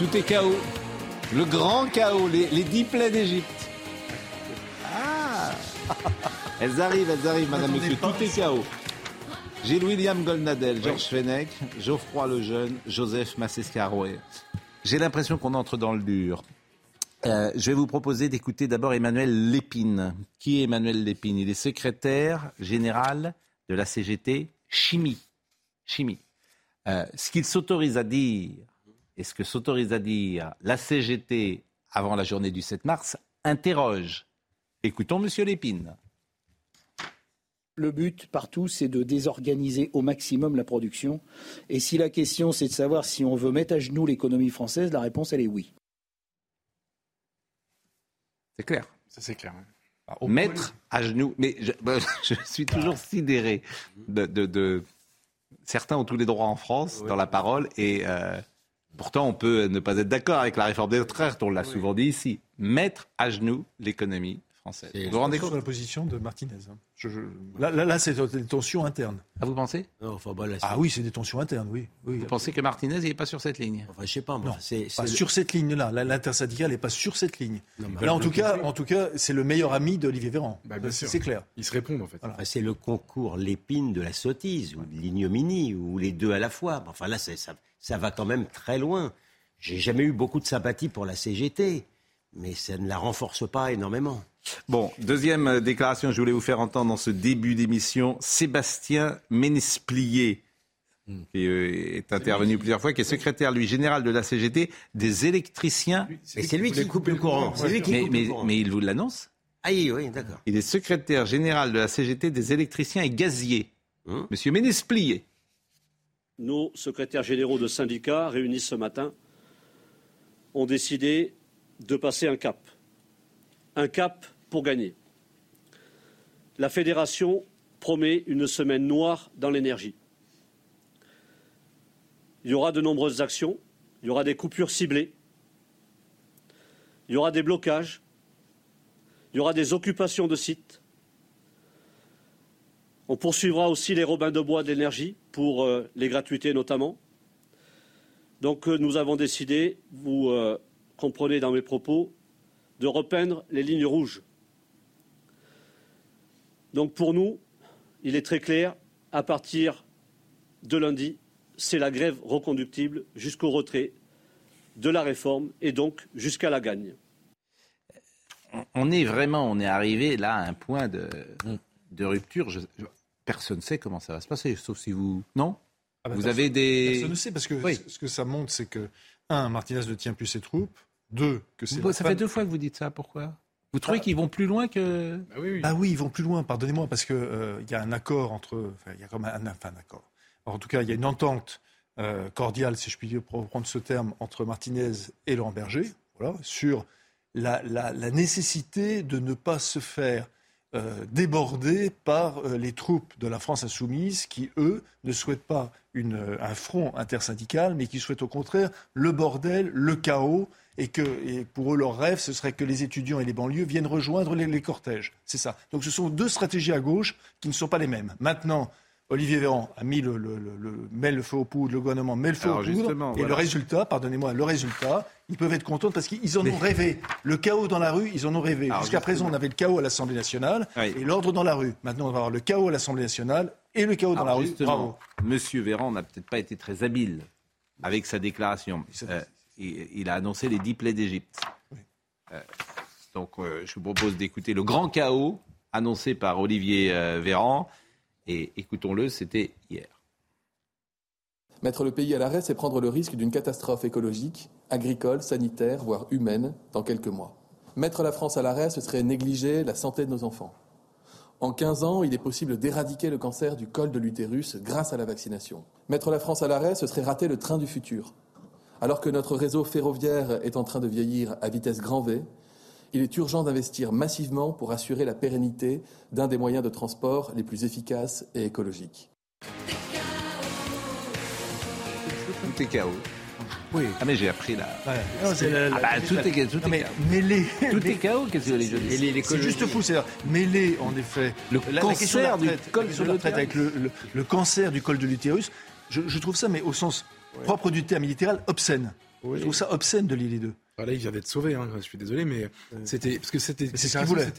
Tout est chaos. Le grand chaos, les, les dix plaies d'Égypte. Ah Elles arrivent, elles arrivent, madame, monsieur. Tout est chaos. Gilles William Goldnadel, Georges Fenech, Geoffroy Lejeune, Joseph Massescaroé. J'ai l'impression qu'on entre dans le dur. Euh, je vais vous proposer d'écouter d'abord Emmanuel Lépine. Qui est Emmanuel Lépine? Il est secrétaire général de la CGT Chimie. Chimie. Euh, ce qu'il s'autorise à dire et ce que s'autorise à dire la CGT avant la journée du 7 mars interroge. Écoutons Monsieur Lépine. Le but partout, c'est de désorganiser au maximum la production. Et si la question, c'est de savoir si on veut mettre à genoux l'économie française, la réponse, elle est oui. C'est clair. Ça, c'est clair. Mettre à genoux. Mais je, bah, je suis toujours sidéré de, de- de- Certains ont tous les droits en France dans la parole et euh, pourtant on peut ne pas être d'accord avec la réforme des retraites. On l'a souvent dit ici. Mettre à genoux l'économie française. Vous vous rendez compte la position de Martinez. hein. Je- je- Là, là, là, c'est des tensions internes. Ah, vous pensez? Ah oui, c'est des tensions internes, oui. oui. Vous pensez que Martinez n'est pas sur cette ligne? Enfin, je sais pas, moi. Non, c'est, pas sur cette ligne-là. Là, L'intersyndicale n'est pas sur cette ligne. Non, mais Là, en tout cas, en tout cas, c'est le meilleur ami d'Olivier Véran. Bah, bien sûr. c'est clair. Ils se répondent en fait. enfin, c'est le concours l'épine de la sottise ou de l'ignominie ou les deux à la fois. Enfin là, ça, ça va quand même très loin. J'ai jamais eu beaucoup de sympathie pour la CGT, mais ça ne la renforce pas énormément. Bon, deuxième euh, déclaration que je voulais vous faire entendre dans ce début d'émission, Sébastien Ménesplier, qui euh, est intervenu plusieurs fois, qui est secrétaire, lui, général de la CGT, des électriciens. Mais c'est lui qui coupe le courant. C'est lui qui Mais, coupe mais- le courant. mais il vous l'annonce Ah oui, oui, d'accord. Il est secrétaire général de la CGT des électriciens et gaziers. Hum. Monsieur Ménesplier. nos secrétaires généraux de syndicats réunis ce matin ont décidé de passer un cap. Un cap pour gagner. La fédération promet une semaine noire dans l'énergie. Il y aura de nombreuses actions, il y aura des coupures ciblées, il y aura des blocages, il y aura des occupations de sites. On poursuivra aussi les robins de bois de l'énergie pour euh, les gratuités notamment. Donc euh, nous avons décidé, vous euh, comprenez dans mes propos, de repeindre les lignes rouges. Donc pour nous, il est très clair, à partir de lundi, c'est la grève reconductible jusqu'au retrait de la réforme et donc jusqu'à la gagne. On- est vraiment, on est arrivé là à un point de, de rupture. Je- je- personne ne sait comment ça va se passer, sauf si vous. Non? Ah bah, Vous personne- avez des. Personne ne sait parce que Oui. ce que ça montre, c'est que un, Martinez ne tient plus ses troupes. Deux, que c'est ça fait deux fois que vous dites ça. Pourquoi Vous trouvez Ah. qu'ils vont plus loin que. Bah oui, oui. Ah oui, ils vont plus loin, pardonnez-moi, parce qu'il y a un accord entre. Enfin, il y a comme un, enfin, un accord. En tout cas, il y a une entente euh, cordiale, si je puis dire, pour reprendre ce terme, entre Martinez et Laurent Berger, voilà, sur la, la- la nécessité de ne pas se faire euh, déborder par euh, les troupes de la France insoumise qui, eux, ne souhaitent pas une, euh, un front intersyndical, mais qui souhaitent au contraire le bordel, le chaos, et que et pour eux, leur rêve, ce serait que les étudiants et les banlieues viennent rejoindre les, les cortèges. C'est ça. Donc ce sont deux stratégies à gauche qui ne sont pas les mêmes. Maintenant, Olivier Véran a mis le, le- le- le- met le feu aux poudres, le gouvernement met le feu Alors, aux poudres, et le résultat, pardonnez-moi, le résultat, ils peuvent être contents parce qu'ils en ont rêvé. Le chaos dans la rue, ils en ont rêvé. Jusqu'à présent, on avait le chaos à l'Assemblée nationale Oui. et l'ordre dans la rue. Maintenant, on va avoir le chaos à l'Assemblée nationale et le chaos dans la rue. Bravo. Monsieur Véran n'a peut-être pas été très habile avec sa déclaration. Euh, il, il a annoncé les dix plaies d'Égypte. Euh, donc, euh, je vous propose d'écouter le grand chaos annoncé par Olivier euh, Véran. Et écoutons-le, c'était hier. Mettre le pays à l'arrêt, c'est prendre le risque d'une catastrophe écologique, agricole, sanitaire, voire humaine, dans quelques mois. Mettre la France à l'arrêt, ce serait négliger la santé de nos enfants. En 15 ans, il est possible d'éradiquer le cancer du col de l'utérus grâce à la vaccination. Mettre la France à l'arrêt, ce serait rater le train du futur. Alors que notre réseau ferroviaire est en train de vieillir à vitesse grand V, il est urgent d'investir massivement pour assurer la pérennité d'un des moyens de transport les plus efficaces et écologiques. Tout est chaos. Oui. Ah mais j'ai appris là. Non, c'est la- la- Ah bah, tout est chaos. Tout Non, est mais chaos. mêlé. Tout est chaos, qu'est-ce que les disent C'est juste fou, c'est mêler en effet Le la- cancer question de la du col de avec l'utérus. le, le- le cancer du col de l'utérus. Je, je trouve ça, mais au sens propre du terme littéral, obscène. Je trouve ça obscène de lier les deux. Alors là, il vient d'être sauvé, hein, je suis désolé, mais c'était parce que c'était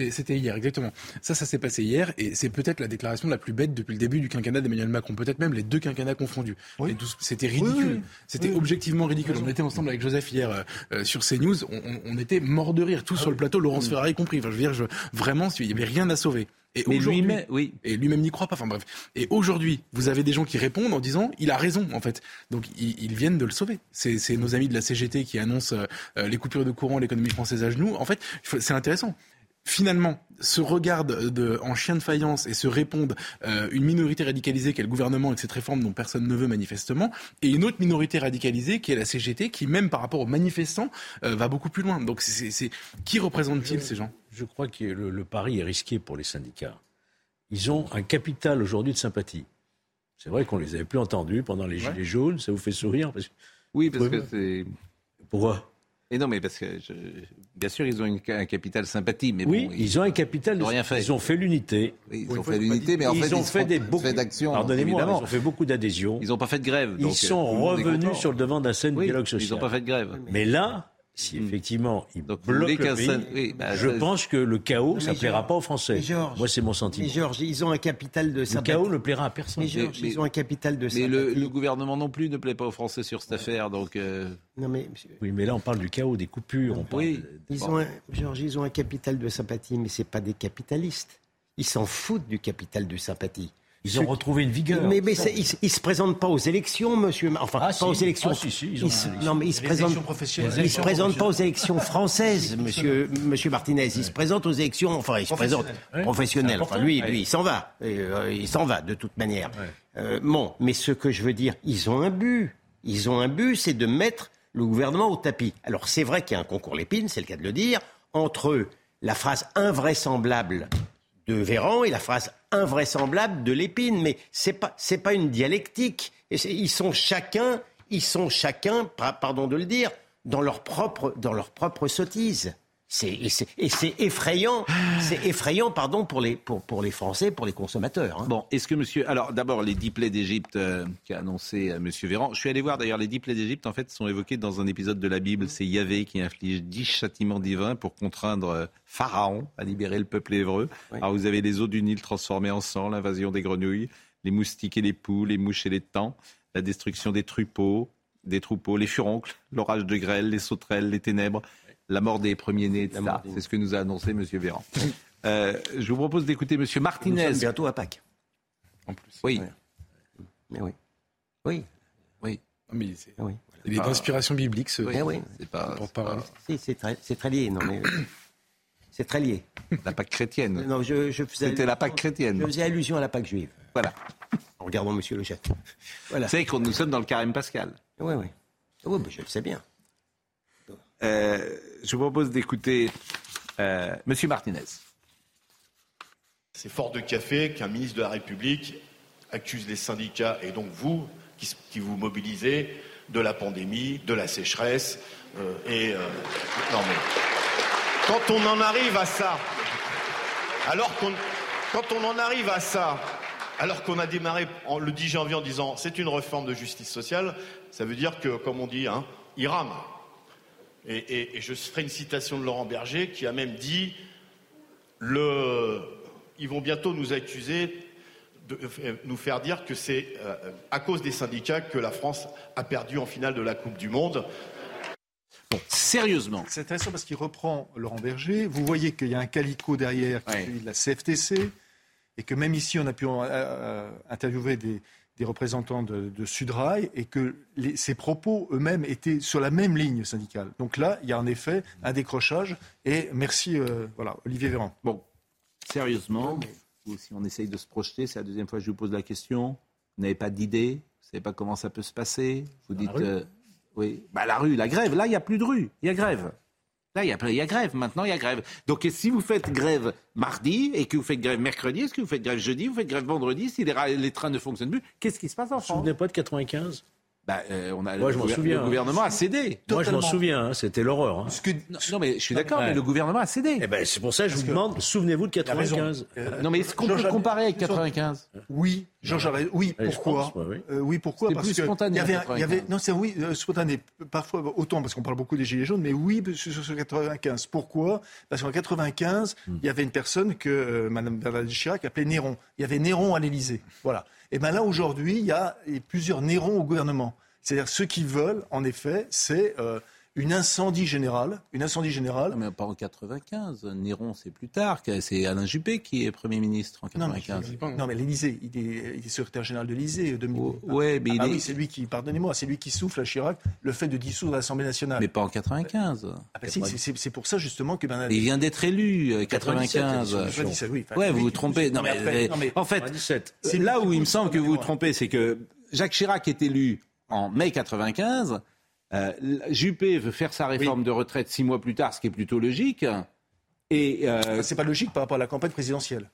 c'était- hier, exactement. Ça, ça s'est passé hier, et c'est peut-être la déclaration la plus bête depuis le début du quinquennat d'Emmanuel Macron, peut-être même les deux quinquennats confondus. Oui. C'était ridicule, Oui, oui. c'était Oui. objectivement ridicule. On était ensemble avec Joseph hier euh, euh, sur CNews, on, on, on était mort de rire, tous Ah sur le plateau, Laurence Ferrari compris. Enfin, je veux dire, je, vraiment, il y avait rien à sauver. Et Mais lui-même, oui. et lui-même n'y croit pas. Enfin bref. Et aujourd'hui, vous avez des gens qui répondent en disant il a raison en fait. Donc ils, ils viennent de le sauver. C'est c'est nos amis de la CGT qui annoncent euh, les coupures de courant, l'économie française à genoux. En fait, c'est intéressant. Finalement, se regardent de, en chien de faïence et se répondent euh, une minorité radicalisée qui est le gouvernement et cette réforme dont personne ne veut manifestement, et une autre minorité radicalisée qui est la CGT qui, même par rapport aux manifestants, euh, va beaucoup plus loin. Donc c'est- c'est c'est- qui représente-t-il ces gens? Je crois que le, le pari est risqué pour les syndicats. Ils ont un capital aujourd'hui de sympathie. C'est vrai qu'on les avait plus entendus pendant les Gilets jaunes. Ça vous fait sourire parce que- Oui, parce que c'est. Pourquoi? Et non, mais parce que je- bien sûr, ils ont une- un capital sympathie, mais Oui, bon, ils ont un capital de Ils ont rien fait. Ils ont fait l'unité. ils Oui, ont fait l'unité, mais en ils fait, ont ils fait des beaucoup d'actions. Pardonnez-moi, ils ont fait beaucoup d'adhésions. Ils n'ont pas fait de grève. Ils donc, sont euh, revenus sur le devant d'un scène Oui, dialogue social. Ils n'ont pas fait de grève. Mais là, si Hmm. effectivement Donc, le pays, seul- oui, bah, je pense que le chaos, ça mais plaira pas aux Français. mais Moi, c'est mon Mais sentiment. Georges, ils ont un capital de Le sympathie. chaos ne plaira à personne. Mais Georges, Mais- ils ont un capital de Mais le, le gouvernement non plus ne plaît pas aux Français sur cette affaire, donc. euh, Non mais Oui, mais là, on parle du chaos, des coupures. On parle Oui. de- ils ont un, Georges, ils ont un capital de sympathie, mais c'est pas des capitalistes. Ils s'en foutent du capital de sympathie. Ils ont retrouvé une vigueur. Mais, mais ils, ils se présentent pas aux élections, monsieur. Enfin, Ah, pas si. aux élections. Ah, si, si, ils ont- se- ils non, mais ils se présentent. Ils se présentent pas aux élections françaises, monsieur, monsieur Martinez. Ils se présentent aux élections, enfin, ils se présentent Professionnelles. professionnelles. Enfin, lui, Ouais. lui, il s'en va. Euh, il s'en va, de toute manière. Euh, bon, mais ce que je veux dire, ils ont un but. Ils ont un but, c'est de mettre le gouvernement au tapis. Alors, c'est vrai qu'il y a un concours l'épine, c'est le cas de le dire, entre la phrase invraisemblable de Véran et la phrase invraisemblable de Lépine. Mais c'est pas c'est pas une dialectique. Et ils sont chacun ils sont chacun pa- pardon de le dire dans leur propre dans leur propre sottise. C'est et c'est effrayant c'est effrayant pardon pour les pour pour les Français pour les consommateurs. hein. Bon, est-ce que monsieur. Alors, d'abord, les dix plaies d'Égypte euh, qu'a annoncé euh, monsieur Véran. Je suis allé voir d'ailleurs, les dix plaies d'Égypte, en fait, sont évoquées dans un épisode de la Bible. C'est Yahvé qui inflige dix châtiments divins pour contraindre euh, Pharaon à libérer le peuple hébreu. Oui. Alors, vous avez les eaux du Nil transformées en sang, l'invasion des grenouilles, les moustiques et les poules, les mouches et les tans, la destruction des troupeaux, des troupeaux, les furoncles, l'orage de grêle, les sauterelles, les ténèbres, la mort des premiers-nés, etc. des- C'est ce que nous a annoncé monsieur Véran. Euh, je vous propose d'écouter monsieur Nous Martinez. sommes bientôt à Pâques. En plus. Oui. Ouais. Mais oui. Oui. Non, mais c'est- Oui. il est d'inspiration biblique ce Eh oui. C'est pas. Si, c'est très c'est très lié non mais c'est très lié. la Pâque chrétienne. Non, je, je faisais C'était la allusion- Pâque chrétienne. Je faisais allusion à la Pâque juive. Voilà. En regardant Monsieur le. Voilà. Vous savez que nous sommes dans le carême pascal. Oui, oui. Oui, mais je le sais bien. Euh, je vous propose d'écouter euh, Monsieur Martinez. C'est fort de café qu'un ministre de la République accuse les syndicats et donc vous, qui, vous mobilisez, de la pandémie, de la sécheresse. euh, et euh, non mais quand on en arrive à ça, alors qu'on, en arrive à ça, alors qu'on a démarré le 10 janvier en disant c'est une réforme de justice sociale, ça veut dire que, comme on dit, hein, il rame. Et, et- et je ferai une citation de Laurent Berger qui a même dit le, ils vont bientôt nous accuser de euh, nous faire dire que c'est euh, à cause des syndicats que la France a perdu en finale de la Coupe du Monde. Sérieusement. C'est intéressant parce qu'il reprend Laurent Berger. Vous voyez qu'il y a un calico derrière qui est celui de la CFTC et que même ici, on a pu euh, interviewer des, des représentants de, de Sudrail et que les, ces propos eux-mêmes étaient sur la même ligne syndicale. Donc là, il y a en effet un décrochage. Et merci, euh, voilà, Olivier Véran. Bon, sérieusement, si on essaye de se projeter, c'est la deuxième fois que je vous pose la question. Vous n'avez pas d'idée Vous savez pas comment ça peut se passer Vous dites, euh, oui, bah la rue, la grève. Là, il n'y a plus de rue, il y a grève. Là, il y, a, il y a grève. Maintenant, il y a grève. Donc, si vous faites grève mardi et que vous faites grève mercredi, est-ce que vous faites grève jeudi, vous faites grève vendredi, si les, ra- les trains ne fonctionnent plus, qu'est-ce qui se passe en Vous vous souvenez pas de 95 bah, euh, on a, Moi, le, je m'en gouver- souviens, le hein. gouvernement a cédé. Moi, je m'en Totalement. souviens, hein, c'était l'horreur. hein. Non, non, mais je suis d'accord, Ouais. mais le gouvernement a cédé. Eh ben, c'est pour ça que je vous demande, souvenez-vous de 95. Euh, non, mais est-ce qu'on peut comparer avec 95 Oui, Georges a raison. Oui, Allez, pourquoi pense, oui. Euh, Oui, pourquoi Parce plus que spontané il y avait, y avait 95. non, c'est oui, euh, spontané. Parfois autant parce qu'on parle beaucoup des gilets jaunes, mais oui sur sur 95. Pourquoi? Parce qu'en 95, Hmm. il y avait une personne que euh, Madame Bernadette Chirac appelait Néron. Il y avait Néron à l'Élysée. Voilà. Et ben là aujourd'hui, il y a plusieurs Nérons au gouvernement. C'est-à-dire ceux qui veulent, en effet, c'est euh, une incendie générale, une incendie générale. Non, mais pas en 95. Néron, c'est plus tard. C'est Alain Juppé qui est Premier ministre en Non, mais, 95. non, mais l'Élysée, il est, il est secrétaire général de l'Élysée. De... ouais, mais ah, il bah est- oui, c'est lui qui, pardonnez-moi, c'est lui qui souffle à Chirac le fait de dissoudre l'Assemblée nationale. Mais pas en 95. Ah bah si, c'est- pour ça justement que. Il vient d'être élu, euh, 95. 97, oui. Enfin, Ouais, vous vous trompez. Non, mais, après, non, mais- en fait, 97. c'est là où il me semble que vous vous trompez, c'est que Jacques Chirac est élu en mai 95. Euh, Juppé veut faire sa réforme de retraite six mois plus tard, ce qui est plutôt logique. Et euh, c'est pas logique par rapport à la campagne présidentielle.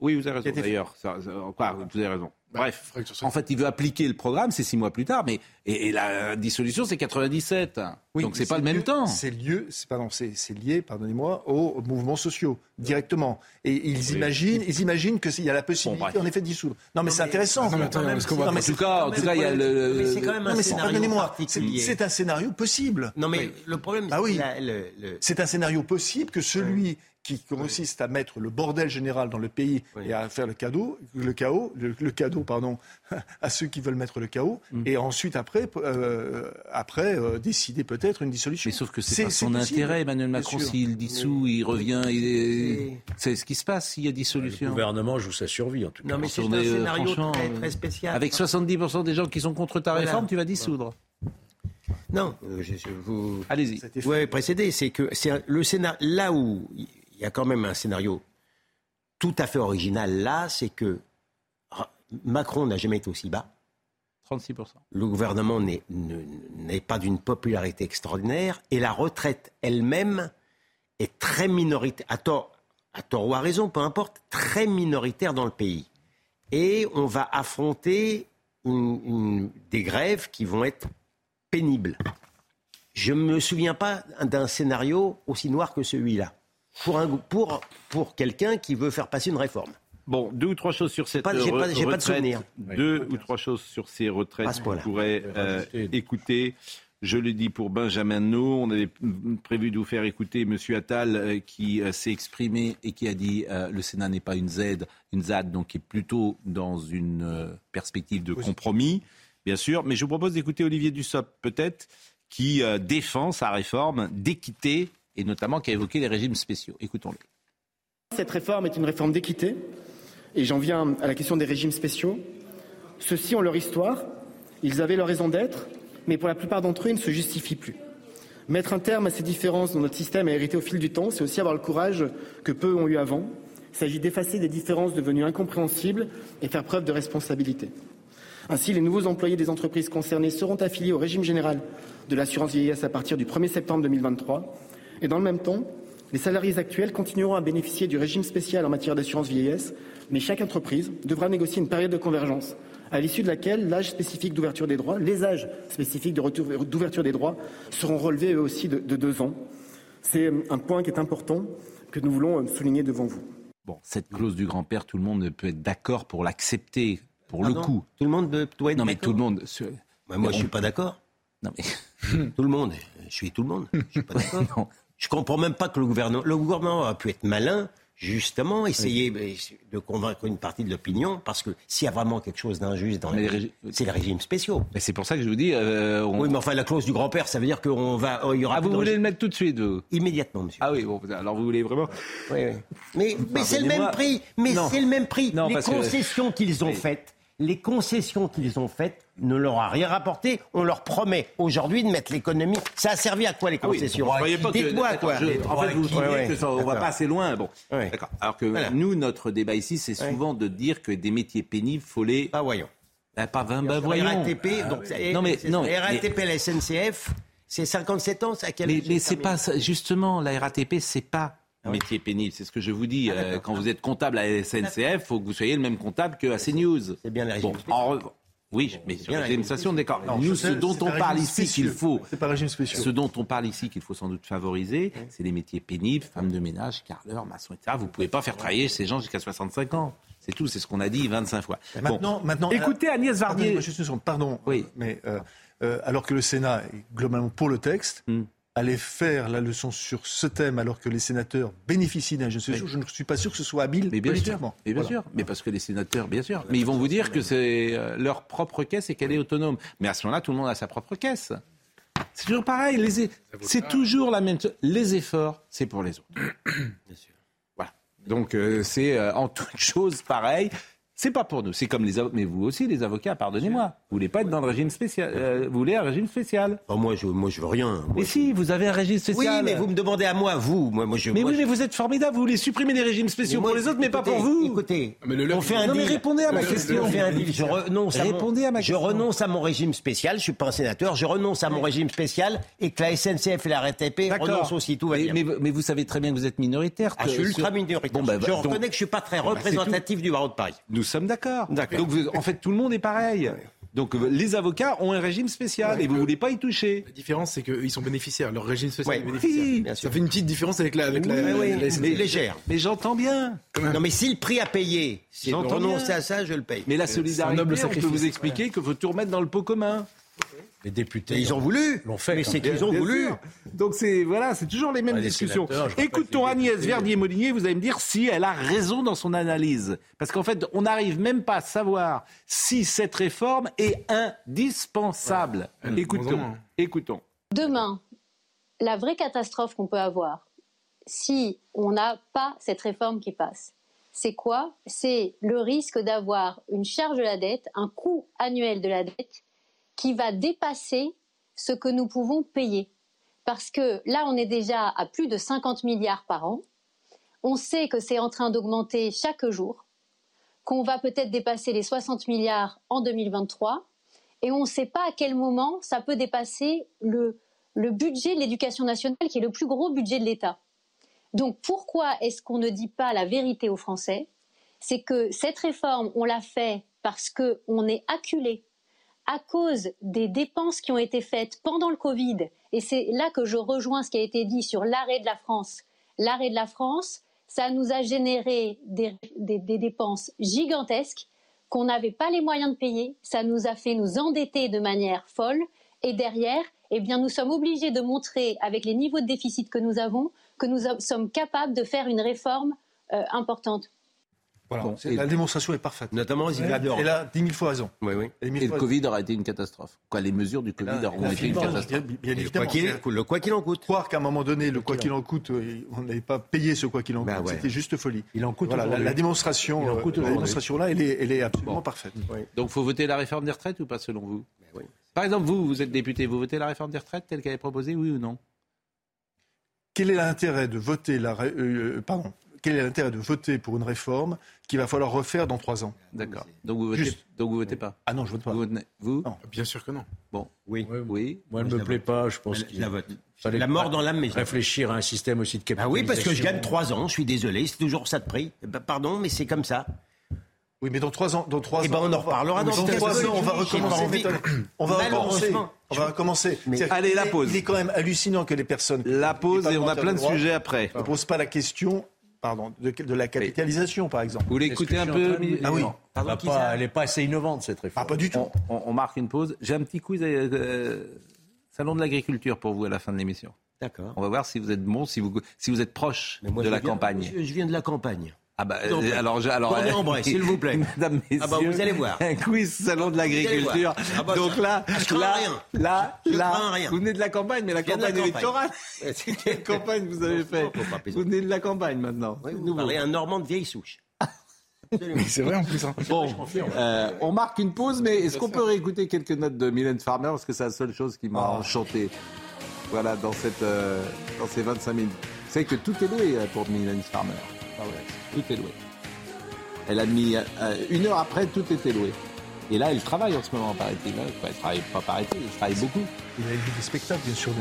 Oui, vous avez raison d'ailleurs. Ça- ça- quoi, vous avez raison. Bah, Bref, en fait, il veut appliquer le programme, c'est six mois plus tard, mais et, et la dissolution, c'est 97. Oui, Donc c'est pas le même lieu- temps. C'est lieu, c'est pardon, c'est c'est lié, pardonnez-moi, aux mouvements sociaux directement. Et ils imaginent, ils imaginent que s'il y a la possibilité, en effet, de dissoudre. Non, mais c'est intéressant. non, mais attends, même. Non, En tout c'est- cas, en tout cas, il y a le. Mais c'est quand même Non, un mais c'est- scénario pardonnez-moi, c'est particulier. c'est un scénario possible. Non, mais le problème, Ah c'est oui. le- le- C'est un scénario possible que celui qui consiste à mettre le bordel général dans le pays et à faire le cadeau, le chaos, le, le cadeau, pardon, à ceux qui veulent mettre le chaos, Mm. et ensuite après, euh, après euh, décider peut-être une dissolution. Mais sauf que c'est pas son possible, intérêt, Emmanuel Macron. S'il dissout, il revient. il est- C'est ce qui se passe s'il y a Le dissolution. gouvernement joue sa survie, en tout cas. Non, mais c'est un euh, scénario très, très spécial. Avec 70% des gens qui sont contre ta Voilà. réforme, tu vas dissoudre. Non, euh, je, je vous. Allez-y. Ouais, précédé, c'est que c'est le scénario. Là où il y a quand même un scénario tout à fait original, là, c'est que Macron n'a jamais été aussi bas. 36%. Le gouvernement n'est ne- n'est pas d'une popularité extraordinaire et la retraite elle-même est très minoritaire, à tort, à tort ou à raison, peu importe, très minoritaire dans le pays. Et on va affronter une- une- des grèves qui vont être pénibles. Je ne me souviens pas d'un scénario aussi noir que celui-là. Pour, un, pour, pour quelqu'un qui veut faire passer une réforme. Bon, deux ou trois choses sur cette Pas- j'ai pas- re- j'ai pas de souvenir. Deux ou trois choses sur ces retraites qu'on point-là. pourrait euh, écouter. Je le dis pour Benjamin No, on avait prévu de vous faire écouter M. Attal euh, qui euh, s'est exprimé et qui a dit euh, le Sénat n'est pas une Z, une ZAD, donc qui est plutôt dans une euh, perspective de compromis, bien sûr. Mais je vous propose d'écouter Olivier Dussopt, peut-être, qui euh, défend sa réforme d'équité et notamment qui a évoqué les régimes spéciaux. Écoutons-le. Cette réforme est une réforme d'équité, et j'en viens à la question des régimes spéciaux. Ceux-ci ont leur histoire, ils avaient leur raison d'être, mais pour la plupart d'entre eux, ils ne se justifient plus. Mettre un terme à ces différences dont notre système a hérité au fil du temps, c'est aussi avoir le courage que peu ont eu avant. Il s'agit d'effacer des différences devenues incompréhensibles et faire preuve de responsabilité. Ainsi, les nouveaux employés des entreprises concernées seront affiliés au régime général de l'assurance vieillesse à partir du 1er septembre 2023. Et dans le même temps, les salariés actuels continueront à bénéficier du régime spécial en matière d'assurance vieillesse, mais chaque entreprise devra négocier une période de convergence, à l'issue de laquelle l'âge spécifique d'ouverture des droits, les âges spécifiques d'ouverture des droits seront relevés eux aussi de, de deux ans. C'est un point qui est important que nous voulons souligner devant vous. Bon, cette clause du grand-père, tout le monde ne peut être d'accord pour l'accepter, pour Ah le non, coup. Tout le monde doit- être Non, mais d'accord. tout le monde. Bah, moi, je suis pas d'accord. Non, mais. Tout le monde. Je suis tout le monde. Je suis pas d'accord. Je comprends même pas que le gouvernement. Le gouvernement a pu être malin, justement, essayer de convaincre une partie de l'opinion, parce que s'il y a vraiment quelque chose d'injuste dans les régi- c'est les régimes spéciaux. Mais c'est pour ça que je vous dis. euh, on- Oui, mais enfin, la clause du grand-père, ça veut dire qu'on va, oh, il y aura Ah, vous voulez le mettre tout de suite, vous immédiatement, monsieur. Ah oui, bon, alors vous voulez vraiment. Oui, oui. Mais, mais c'est le même prix. Mais c'est le même prix. Non, les concessions qu'ils ont Oui. faites, Les concessions qu'ils ont faites ne leur a rien rapporté. On leur promet aujourd'hui de mettre l'économie. Ça a servi à quoi les Ah oui, concessions pas que- Dites-moi d'accord, quoi. je- en fait, vous Ouais, ouais. que ça, on va pas assez loin. Bon, Ouais. d'accord. Alors que Voilà. nous, notre débat ici, c'est souvent de dire que des métiers pénibles, faut les. Ah voyons. Ah, pas 20, Sur bah, voyons. RATP, donc, Ah, non mais non. la mais- RATP, la SNCF, c'est 57 ans, à quel Mais, mais c'est pas justement la RATP, c'est pas un métier pénible. C'est ce que je vous dis. Euh, quand vous êtes comptable à la SNCF, faut que vous soyez le même comptable que à CNews. C'est bien régimes Bon, en oui, mais sur la législation, d'accord. Nous, ce dont on parle ici qu'il faut, ce dont on parle ici qu'il faut sans doute favoriser, c'est les métiers pénibles, femmes de ménage, carreleurs, maçons, etc. Vous pouvez pas faire travailler ces gens jusqu'à 65 ans. C'est tout, c'est ce qu'on a dit 25 fois. Maintenant, Bon. maintenant, écoutez Agnès une seconde, pardon. Oui. Mais euh, euh, alors que le Sénat est globalement pour le texte, Hmm. Aller faire la leçon sur ce thème alors que les sénateurs bénéficient d'un jeune séjour, je ne suis pas sûr que ce soit habile Mais bien sûr, mais bien Voilà. sûr, mais parce que les sénateurs, bien sûr, mais ils vont vous dire que c'est euh, leur propre caisse et qu'elle est autonome. Mais à ce moment-là, tout le monde a sa propre caisse. C'est toujours pareil. les C'est toujours la même chose. Les efforts, c'est pour les autres. Voilà. Donc euh, c'est euh, en toute chose pareil. C'est pas pour nous. C'est comme les avocats. Mais vous aussi, les avocats, pardonnez-moi. Vous voulez pas être dans le régime spécial. euh, vous voulez un régime spécial. Oh, moi, je, moi, je veux rien. Moi, Mais si, vous avez un régime Oui, spécial. mais vous me demandez à moi, vous. Moi, moi, je, Mais moi, oui, je- mais vous êtes formidable. Vous voulez supprimer les régimes spéciaux moi, pour les autres, mais pas pour vous. Écoutez, Mais le leur- on fait un Non, mais deal. répondez à ma Le- question. On fait un deal. Je renonce, à mon, Répondez à ma je question. renonce à mon régime spécial. Je suis pas un sénateur. Je renonce à mon régime spécial et que la SNCF et la RATP renoncent aussi. Tout va mais, bien. mais, mais vous savez très bien que vous êtes minoritaire. Ah, je suis ultra minoritaire. Bon, bah, je donc- reconnais que je suis pas très bah, représentatif du barreau de Paris. Nous sommes d'accord. Donc, vous- en fait, tout le monde est pareil. Donc, euh, les avocats ont un régime spécial et vous voulez pas y toucher. La différence, c'est qu'ils sont bénéficiaires. Leur régime spécial Ouais. est bénéficiaire. Oui, bien sûr. Ça fait une petite différence avec la, avec la, Oui, la- oui, la mais SNCF. légère. Mais j'entends bien. Non, mais si le prix à payer, c'est renoncer à ça, je le paye. Mais la solidarité, noble on peut vous expliquer qu'il faut tout remettre dans le pot commun. Les députés. Ils ont voulu. l'ont fait, Mais c'est qu'ils ont voulu. Donc c'est voilà, c'est toujours les mêmes discussions. Écoutons Agnès Verdier-Molinier, vous allez me dire si elle a raison dans son analyse, parce qu'en fait, on n'arrive même pas à savoir si cette réforme est indispensable. Ouais. Écoutons, écoutons. Demain, la vraie catastrophe qu'on peut avoir si on n'a pas cette réforme qui passe, c'est quoi? C'est le risque d'avoir une charge de la dette, un coût annuel de la dette qui va dépasser ce que nous pouvons payer. Parce que là, on est déjà à plus de 50 milliards par an. On sait que c'est en train d'augmenter chaque jour, qu'on va peut-être dépasser les 60 milliards en 2023, et on ne sait pas à quel moment ça peut dépasser le, le budget de l'éducation nationale, qui est le plus gros budget de l'État. Donc pourquoi est-ce qu'on ne dit pas la vérité aux Français? C'est que cette réforme, on l'a fait parce qu'on est acculé à cause des dépenses qui ont été faites pendant le Covid. Et c'est là que je rejoins ce qui a été dit sur l'arrêt de la France. L'arrêt de la France, ça nous a généré des, dépenses gigantesques qu'on n'avait pas les moyens de payer. Ça nous a fait nous endetter de manière folle. Et derrière, eh bien, nous sommes obligés de montrer, avec les niveaux de déficit que nous avons, que nous sommes capables de faire une réforme euh, importante. Voilà, Bon, et- la démonstration est parfaite. Notamment Îles d'Or. Elle a 10 000 fois raison. Oui, oui. Mille Et le Covid aurait été une catastrophe. Quoi, les mesures du Covid raison. auront été une catastrophe. Bien, bien Le évidemment. quoi qu'il c'est- le quoi qu'il en coûte. Croire qu'à un moment donné, le quoi qu'il en coûte, euh, on n'avait pas payé ce quoi qu'il en coûte, Bah ouais. c'était juste folie. Il en coûte Voilà, la, la démonstration, Il en euh, coûte la démonstration là, elle est, elle est absolument Bon. parfaite. Donc, faut voter la réforme des retraites ou pas, selon vous? Oui. Par exemple, vous, vous êtes député, vous votez la réforme des retraites telle qu'elle est proposée, oui ou non? Quel est l'intérêt de voter la, ré- euh, pardon, quel est l'intérêt de voter pour une réforme qu'il va falloir refaire dans trois ans D'accord. Donc vous votez, Juste. donc vous votez pas. Ah non, je vote pas. Vous, votez- vous Non. Bien sûr que non. Bon, Oui. oui. Moi, elle Je me la plaît vote. pas. Je pense qu'il la vote. fallait La mort dans l'âme, réfléchir à un système aussi de Ah capitalisation. oui, parce que je gagne 3 ans, je suis désolé, c'est toujours ça de prix. Eh ben, pardon, mais c'est comme ça. Oui, mais dans trois ans, dans trois Eh ben, ans, on en va- reparlera dans trois ans, on va recommencer. On va recommencer. On va recommencer. Mais- Allez, la pause. Il est quand même hallucinant que les personnes. La pause et on a plein de sujets après. Ne posent pas la question, pardon, de, de la capitalisation, par exemple. Vous voulez écouter je un peu de. Ah oui. Pardon, Elle pas- n'est pas assez innovante, cette réforme. Ah, pas du tout. on, on- on marque une pause. J'ai un petit quiz euh, euh, salon de l'agriculture pour vous à la fin de l'émission. D'accord. On va voir si vous êtes bon, si vous, si vous êtes proche moi, de la viens- campagne. Je, je viens de la campagne. Ah bah Non, euh, alors je- en bras, s'il vous plaît. Mesdames, messieurs, Ah bah, vous allez voir. Un quiz salon de l'agriculture. Ah bah, Donc ça- là, je crains là, rien. là, Je là, rien. vous venez de la campagne, mais la Je la campagne campagne. électorale. C'est- Quelle campagne vous avez fait faut pas Vous venez de la campagne maintenant. Oui, vous parlez un Normand de vieille souche. C'est vrai en plus. Hein. Bon, euh, on marque une pause, mais est-ce qu'on peut réécouter quelques notes de Mylène Farmer? Parce que c'est la seule chose qui m'a Oh. enchanté. Voilà, dans, cette, euh, dans ces 25 minutes. Vous savez que tout est loué euh, pour Mylène Farmer. Ah ouais, tout est loué. Elle a mis euh, une heure après, tout était loué. Et là, elle travaille en ce moment, paraît-il. hein. Enfin, Elle travaille pas, paraît-il, elle travaille beaucoup. Il a vu des spectacles, bien sûr, de.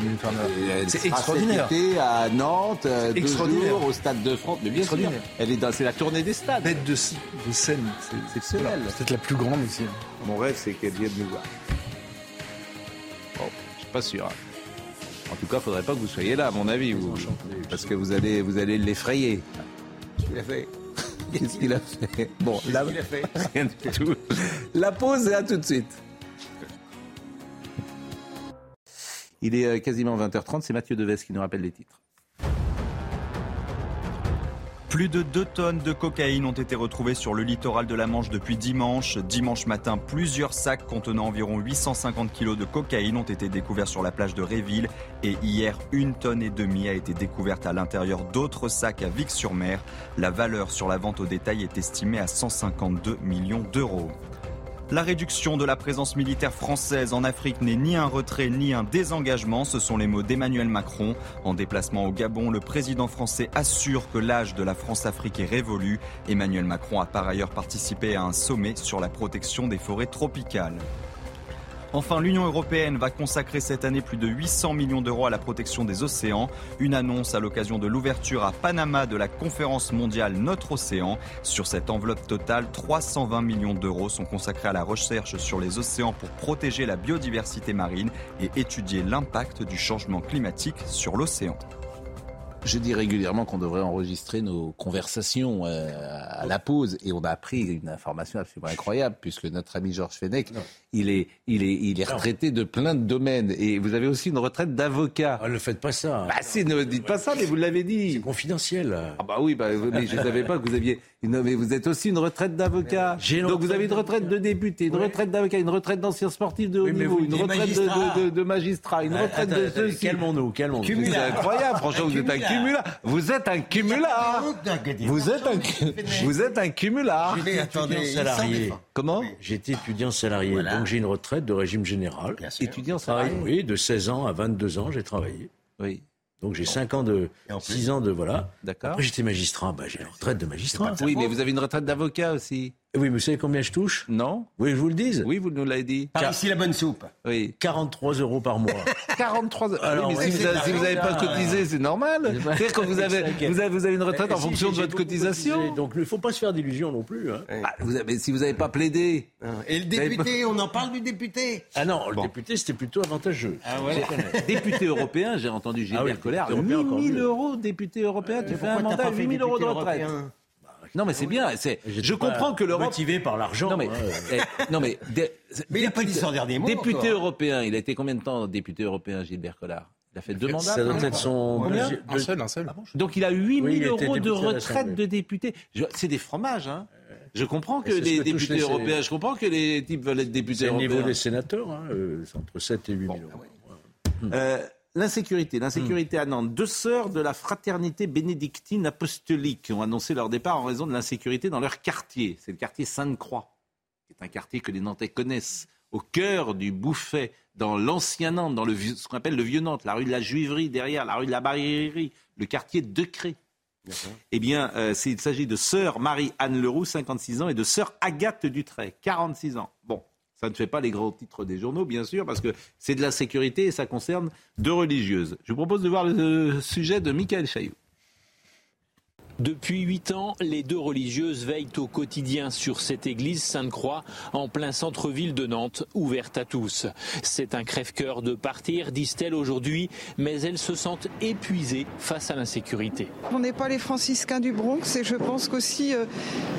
Elle C'est extraordinaire. Cet été à Nantes, euh, deux Extraordinaire. jours au Stade de France. Mais bien sûr, elle est dans, c'est la tournée des stades. Bête de, de scène, c'est exceptionnel. C'est peut-être la plus grande aussi. Mon rêve, c'est qu'elle vienne nous voir. Bon, je suis pas sûr. hein. En tout cas, faudrait pas que vous soyez là, à mon avis, vous, parce que vous allez, vous allez l'effrayer. Qu'est-ce qu'il a fait Qu'est-ce qu'il a fait Bon, rien du tout. La pause et à tout de suite. Il est euh, quasiment 20h30, c'est Mathieu Deves qui nous rappelle les titres. Plus de 2 tonnes de cocaïne ont été retrouvées sur le littoral de la Manche depuis dimanche. Dimanche matin, plusieurs sacs contenant environ 850 kilos de cocaïne ont été découverts sur la plage de Réville. Et hier, une tonne et demie a été découverte à l'intérieur d'autres sacs à Vic-sur-Mer. La valeur sur la vente au détail est estimée à 152 millions d'euros. La réduction de la présence militaire française en Afrique n'est ni un retrait ni un désengagement, ce sont les mots d'Emmanuel Macron. En déplacement au Gabon, le président français assure que l'âge de la France-Afrique est révolu. Emmanuel Macron a par ailleurs participé à un sommet sur la protection des forêts tropicales. Enfin, l'Union européenne va consacrer cette année plus de 800 millions d'euros à la protection des océans. Une annonce à l'occasion de l'ouverture à Panama de la conférence mondiale Notre Océan. Sur cette enveloppe totale, 320 millions d'euros sont consacrés à la recherche sur les océans pour protéger la biodiversité marine et étudier l'impact du changement climatique sur l'océan. Je dis régulièrement qu'on devrait enregistrer nos conversations euh, à la pause et on a appris une information absolument incroyable puisque notre ami Georges Fenech, il est, il est, il est retraité de plein de domaines et vous avez aussi une retraite d'avocat. Ah, ne faites pas ça. Bah si, ne dites pas ça, mais vous l'avez dit. C'est confidentiel. Ah bah oui, bah, mais je ne savais pas que vous aviez. Non, mais vous êtes aussi une retraite d'avocat. Donc vous avez une retraite de député, une retraite d'avocat, une retraite d'ancien sportif de haut Oui, niveau, une retraite de, magistrat. de- de- de magistrat, une Ah, retraite attends, de ceci. calmons-nous, calmons-nous. C'est incroyable, franchement, vous êtes un cumulard. Vous êtes un cumulard. Vous êtes un, vous êtes un cumulard. J'étais étudiant salarié. Comment J'étais étudiant salarié, donc j'ai une retraite de régime général. Étudiant Ah, salarié. oui, de 16 ans à 22 ans, j'ai travaillé. Oui. Donc j'ai 5 ans de, 6 ans de voilà. D'accord. Après j'étais magistrat, bah, j'ai une retraite de magistrat. Oui, mais vous avez une retraite d'avocat aussi. Oui, mais vous savez combien je touche Non Oui, je vous le dise. Oui, vous nous l'avez dit. Par ici la bonne soupe. Oui. 43 euros par mois. 43 euros. Alors, oui, mais ouais, si, vous c'est avez, si vous n'avez pas cotisé, c'est normal. C'est-à-dire que vous avez, vous avez, vous avez une retraite en Si, fonction de votre cotisation. cotisé, Donc il ne faut pas se faire d'illusions non plus. hein. Ah, vous avez, si vous n'avez pas plaidé. Et le député, on en parle du député. Ah non, le député c'était plutôt avantageux. Ah ouais. Député européen, j'ai entendu Gilbert Ah oui, Collard, député européen, encore 8000 mieux. euros député européen, tu fais un mandat, pas fait 8000 euros de retraite. Non, mais c'est bien. C'est, je comprends que l'Europe. Motivé par l'argent. Non, mais, hein. eh, non, mais, dé- Mais il a pas dit son dernier mot Député encore. européen, il a été combien de temps député européen, Gilbert Collard? Il a fait deux mandats Ça doit être son Combien Un seul, un seul. Donc il a 8000 Oui, il a été euros de retraite de député. Je- C'est des fromages, hein. Je comprends que les députés les- européens, je comprends que les types veulent être députés européens. niveau des sénateurs, hein, euh, c'est entre 7 et 8 000 euros. Euh, L'insécurité, l'insécurité à Nantes. Deux sœurs de la fraternité bénédictine apostolique ont annoncé leur départ en raison de l'insécurité dans leur quartier. C'est le quartier Sainte-Croix, qui est un quartier que les Nantais connaissent, au cœur du Bouffet, dans l'ancien Nantes, dans le, ce qu'on appelle le vieux Nantes, la rue de la Juiverie derrière, la rue de la Barillerie, le quartier de Cré. Eh bien, euh, il s'agit de sœur Marie-Anne Leroux, 56 ans, et de sœur Agathe Dutray, 46 ans. Bon, ça ne fait pas les grands titres des journaux, bien sûr, parce que c'est de la sécurité et ça concerne deux religieuses. Je vous propose de voir le sujet de Michael Chailloux. Depuis huit ans, les deux religieuses veillent au quotidien sur cette église Sainte-Croix en plein centre-ville de Nantes, ouverte à tous. C'est un crève-cœur de partir, disent-elles aujourd'hui, mais elles se sentent épuisées face à l'insécurité. On n'est pas les franciscains du Bronx et je pense qu'aussi euh,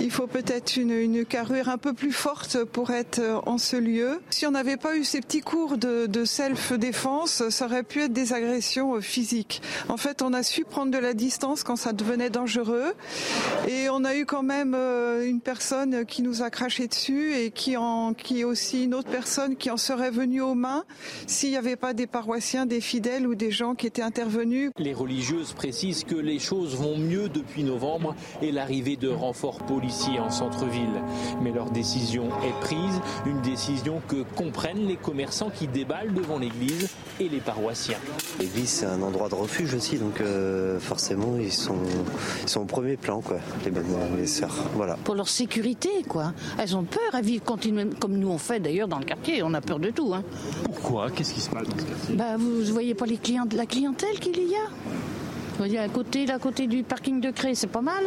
il faut peut-être une, une carrure un peu plus forte pour être euh, en ce lieu. Si on n'avait pas eu ces petits cours de, de self-défense, ça aurait pu être des agressions euh, physiques. En fait, on a su prendre de la distance quand ça devenait dangereux Et on a eu quand même euh, une personne qui nous a craché dessus et qui en, qui est aussi une autre personne qui en serait venue aux mains s'il n'y avait pas des paroissiens, des fidèles ou des gens qui étaient intervenus. Les religieuses précisent que les choses vont mieux depuis novembre et l'arrivée de renforts policiers en centre-ville. Mais leur décision est prise, une décision que comprennent les commerçants qui déballent devant l'église et les paroissiens. L'église, c'est un endroit de refuge aussi, donc euh, forcément, ils sont, ils sont au premier plan, quoi, les, les sœurs. Voilà. Pour leur sécurité, quoi. Elles ont peur, elles vivent continuellement, comme nous on fait d'ailleurs dans le quartier, on a peur de tout. Hein. Pourquoi? Qu'est-ce qui se passe dans ce quartier? Bah, Vous ne voyez pas les clients, la clientèle qu'il y a? Vous voyez, à côté, à côté du parking de Cré, c'est pas mal.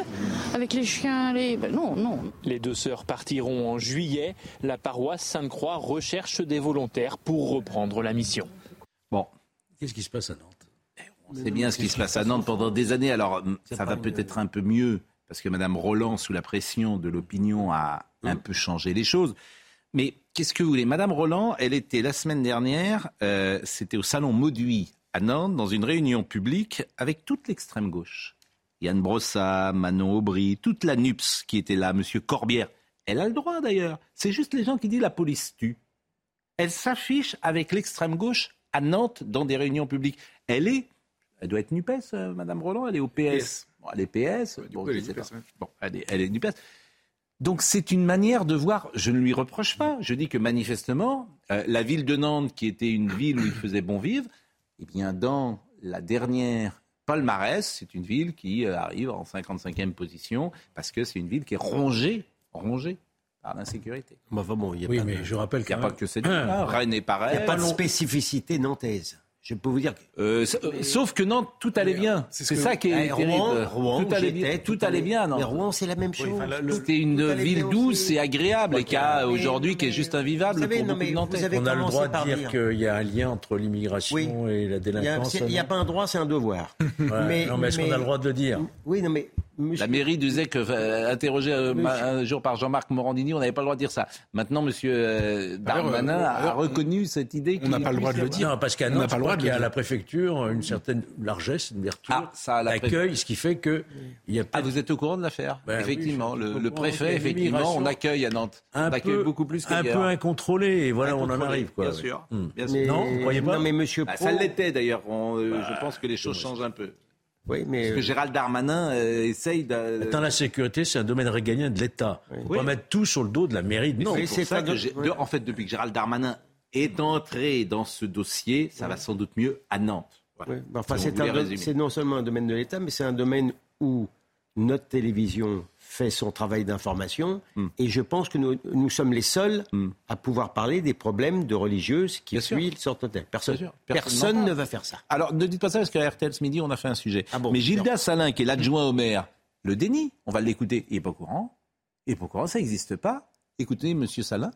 Avec les chiens, les. Ben non, non. Les deux sœurs partiront en juillet. La paroisse Sainte-Croix recherche des volontaires pour reprendre la mission. Bon. Qu'est-ce qui se passe à Nantes C'est bien ce qui se passe à Nantes pendant des années. Alors, ça va peut-être un peu mieux, parce que Mme Roland, sous la pression de l'opinion, a un peu changé les choses. Mais qu'est-ce que vous voulez? Madame Roland, elle était la semaine dernière, euh, c'était au salon Mauduit à Nantes, dans une réunion publique avec toute l'extrême gauche. Yann Brossat, Manon Aubry, toute la NUPS qui était là, Monsieur Corbière. Elle a le droit d'ailleurs. C'est juste les gens qui disent la police tue. Elle s'affiche avec l'extrême gauche à Nantes dans des réunions publiques. Elle est, elle doit être NUPES, euh, Madame Roland, elle est au PS. Bon, elle est PS. Bon, elle est NUPES. Bon, elle est, elle est NUPES. Donc c'est une manière de voir, je ne lui reproche pas, je dis que manifestement, euh, la ville de Nantes, qui était une ville où il faisait bon vivre, eh bien dans la dernière palmarès, c'est une ville qui euh, arrive en 55e position, parce que c'est une ville qui est rongée, rongée par l'insécurité. Enfin bon, il y a Oui, pas mais de- je rappelle Il n'y a pas que cette ville-là. Rennes est Il pareil. n'y a pas de spécificité nantaise. Je peux vous dire que Euh, s- euh, sauf que Nantes, tout allait bien. c'est C'est ce que- ça qui est Eh, terrible. Rouen, Rouen, tout allait bien. Tout tout allait bien. Mais Rouen, c'est la même chose. C'était une Tout allait ville douce et agréable, et qui a aujourd'hui qui est juste invivable Vous savez, pour non, beaucoup mais de Nantais. vous avez On a le droit de dire dire- qu'il y a un lien entre l'immigration Oui. et la a- délinquance. Il n'y a, pas un droit, c'est un devoir. Ouais, non, mais est-ce qu'on a le droit de le dire Oui, non, mais. La mairie disait que, euh, interrogé euh, Monsieur- un jour par Jean-Marc Morandini, on n'avait pas le droit de dire ça. Maintenant, Monsieur euh, Darmanin euh, a reconnu cette idée. on n'a pas le droit de le dire. Non, parce qu'à On n'a Nantes, pas je le crois droit de qu'il y a à la préfecture une certaine largesse, une vertu Ah, ça, à la préfecture. d'accueil, ce qui fait que il y a Ah, vous êtes au courant de l'affaire? Ben Effectivement, le, préfet, effectivement, on accueille à Nantes. un on accueille peu, beaucoup plus un peu incontrôlé, et voilà, on en arrive. Quoi. Bien sûr. Mais- sûr. Non, vous croyez pas? Non, mais monsieur Bah, Pro- ça l'était d'ailleurs. Euh, je pense que les choses changent un peu. Oui, mais. Parce que Gérald Darmanin euh, essaye de. Attends, la sécurité, c'est un domaine régalien de l'État. On ne peut Oui. pas mettre tout sur le dos de la mairie de Non, Nantes. c'est ça que de- en fait, depuis que Gérald Darmanin est entré dans ce dossier, ça va sans doute mieux à Nantes. Voilà. Enfin, Si on c'est voulait un do- résumer. c'est non seulement un domaine de l'État, mais c'est un domaine où notre télévision fait son travail d'information. Hmm. Et je pense que nous, nous sommes les seuls à pouvoir parler des problèmes de religieuses qui fuient sortent de Personne, personne ne va faire ça. Alors, ne dites pas ça parce qu'à RTL ce midi, on a fait un sujet. Ah bon, Mais Gilda non. Salin, qui est l'adjoint au maire, le dénie. On va l'écouter. Il n'est pas au courant. Il n'est pas au courant, ça n'existe pas. Écoutez, monsieur Salin.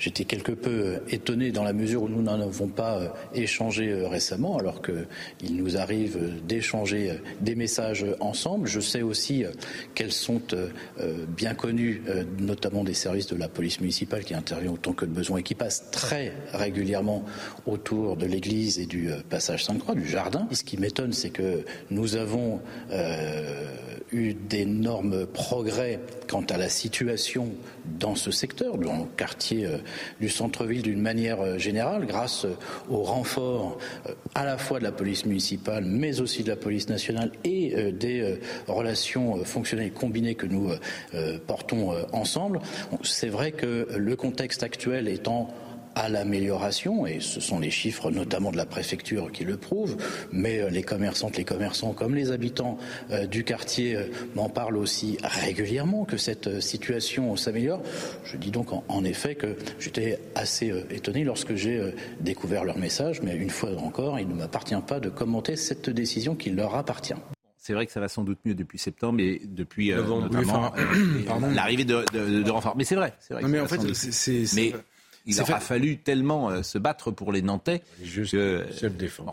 J'étais quelque peu étonné dans la mesure où nous n'en avons pas euh, échangé euh, récemment, alors qu'il nous arrive euh, d'échanger euh, des messages euh, ensemble. Je sais aussi euh, qu'elles sont euh, euh, bien connues, euh, notamment des services de la police municipale qui intervient autant que de besoin et qui passent très régulièrement autour de l'église et du euh, passage Sainte-Croix, du jardin. Ce qui m'étonne, c'est que nous avons euh, eu d'énormes progrès quant à la situation dans ce secteur, dans le quartier euh, du centre-ville d'une manière euh, générale, grâce euh, au renfort à la fois de la police municipale, mais aussi de la police nationale et des relations fonctionnelles combinées que nous portons ensemble. C'est vrai que le contexte actuel étant à l'amélioration, et ce sont les chiffres notamment de la préfecture qui le prouvent, mais euh, les commerçantes, les commerçants comme les habitants euh, du quartier euh, m'en parlent aussi régulièrement que cette situation s'améliore. Je dis donc en, effet que j'étais assez étonné lorsque j'ai découvert leur message, mais une fois encore, il ne m'appartient pas de commenter cette décision qui leur appartient. C'est vrai que ça va sans doute mieux depuis septembre et depuis euh, Oui, enfin, euh, l'arrivée de, de, de renforts. Mais c'est vrai, c'est vrai. Non, que mais en fait, c'est- il aura fait- fallu tellement euh, se battre pour les Nantais que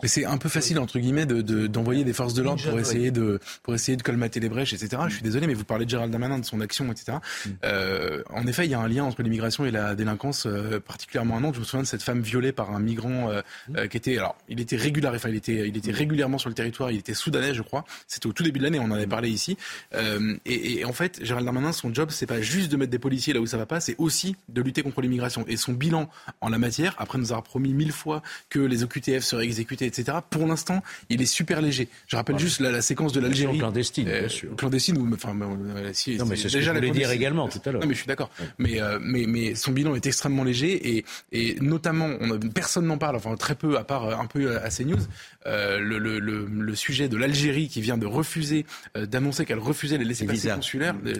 Mais c'est un peu facile entre guillemets de- de- d'envoyer des forces de l'ordre pour essayer de pour essayer de colmater les brèches, etc. Je suis désolé, mais vous parlez de Gérald Darmanin, de son action, etc. Euh, en effet, il y a un lien entre l'immigration et la délinquance, euh, particulièrement à Nantes. Je me souviens de cette femme violée par un migrant euh, euh, qui était alors il était régulier, enfin il était il était régulièrement sur le territoire. Il était soudanais, je crois. C'était au tout début de l'année, on en avait parlé ici. Euh, et, et en fait, Gérald Darmanin, son job, c'est pas juste de mettre des policiers là où ça va pas, c'est aussi de lutter contre l'immigration. Et son bilan en la matière, après nous avoir promis mille fois que les OQTF seraient exécutés, etc. Pour l'instant, il est super léger. Je rappelle juste la, la séquence de l'Algérie. clandestine, bien Euh, sûr. Clandestine ou enfin euh, si, Non, mais c'est ce que déjà je la voulais dire également tout à l'heure. Non, mais je suis d'accord. Mais, euh, mais mais son bilan est extrêmement léger et et notamment on personne n'en parle, enfin très peu à part euh, un peu à CNews. Euh, le, le, le, le sujet de l'Algérie qui vient de refuser euh, d'annoncer qu'elle refusait les laissez-passer visas. consulaires. Euh,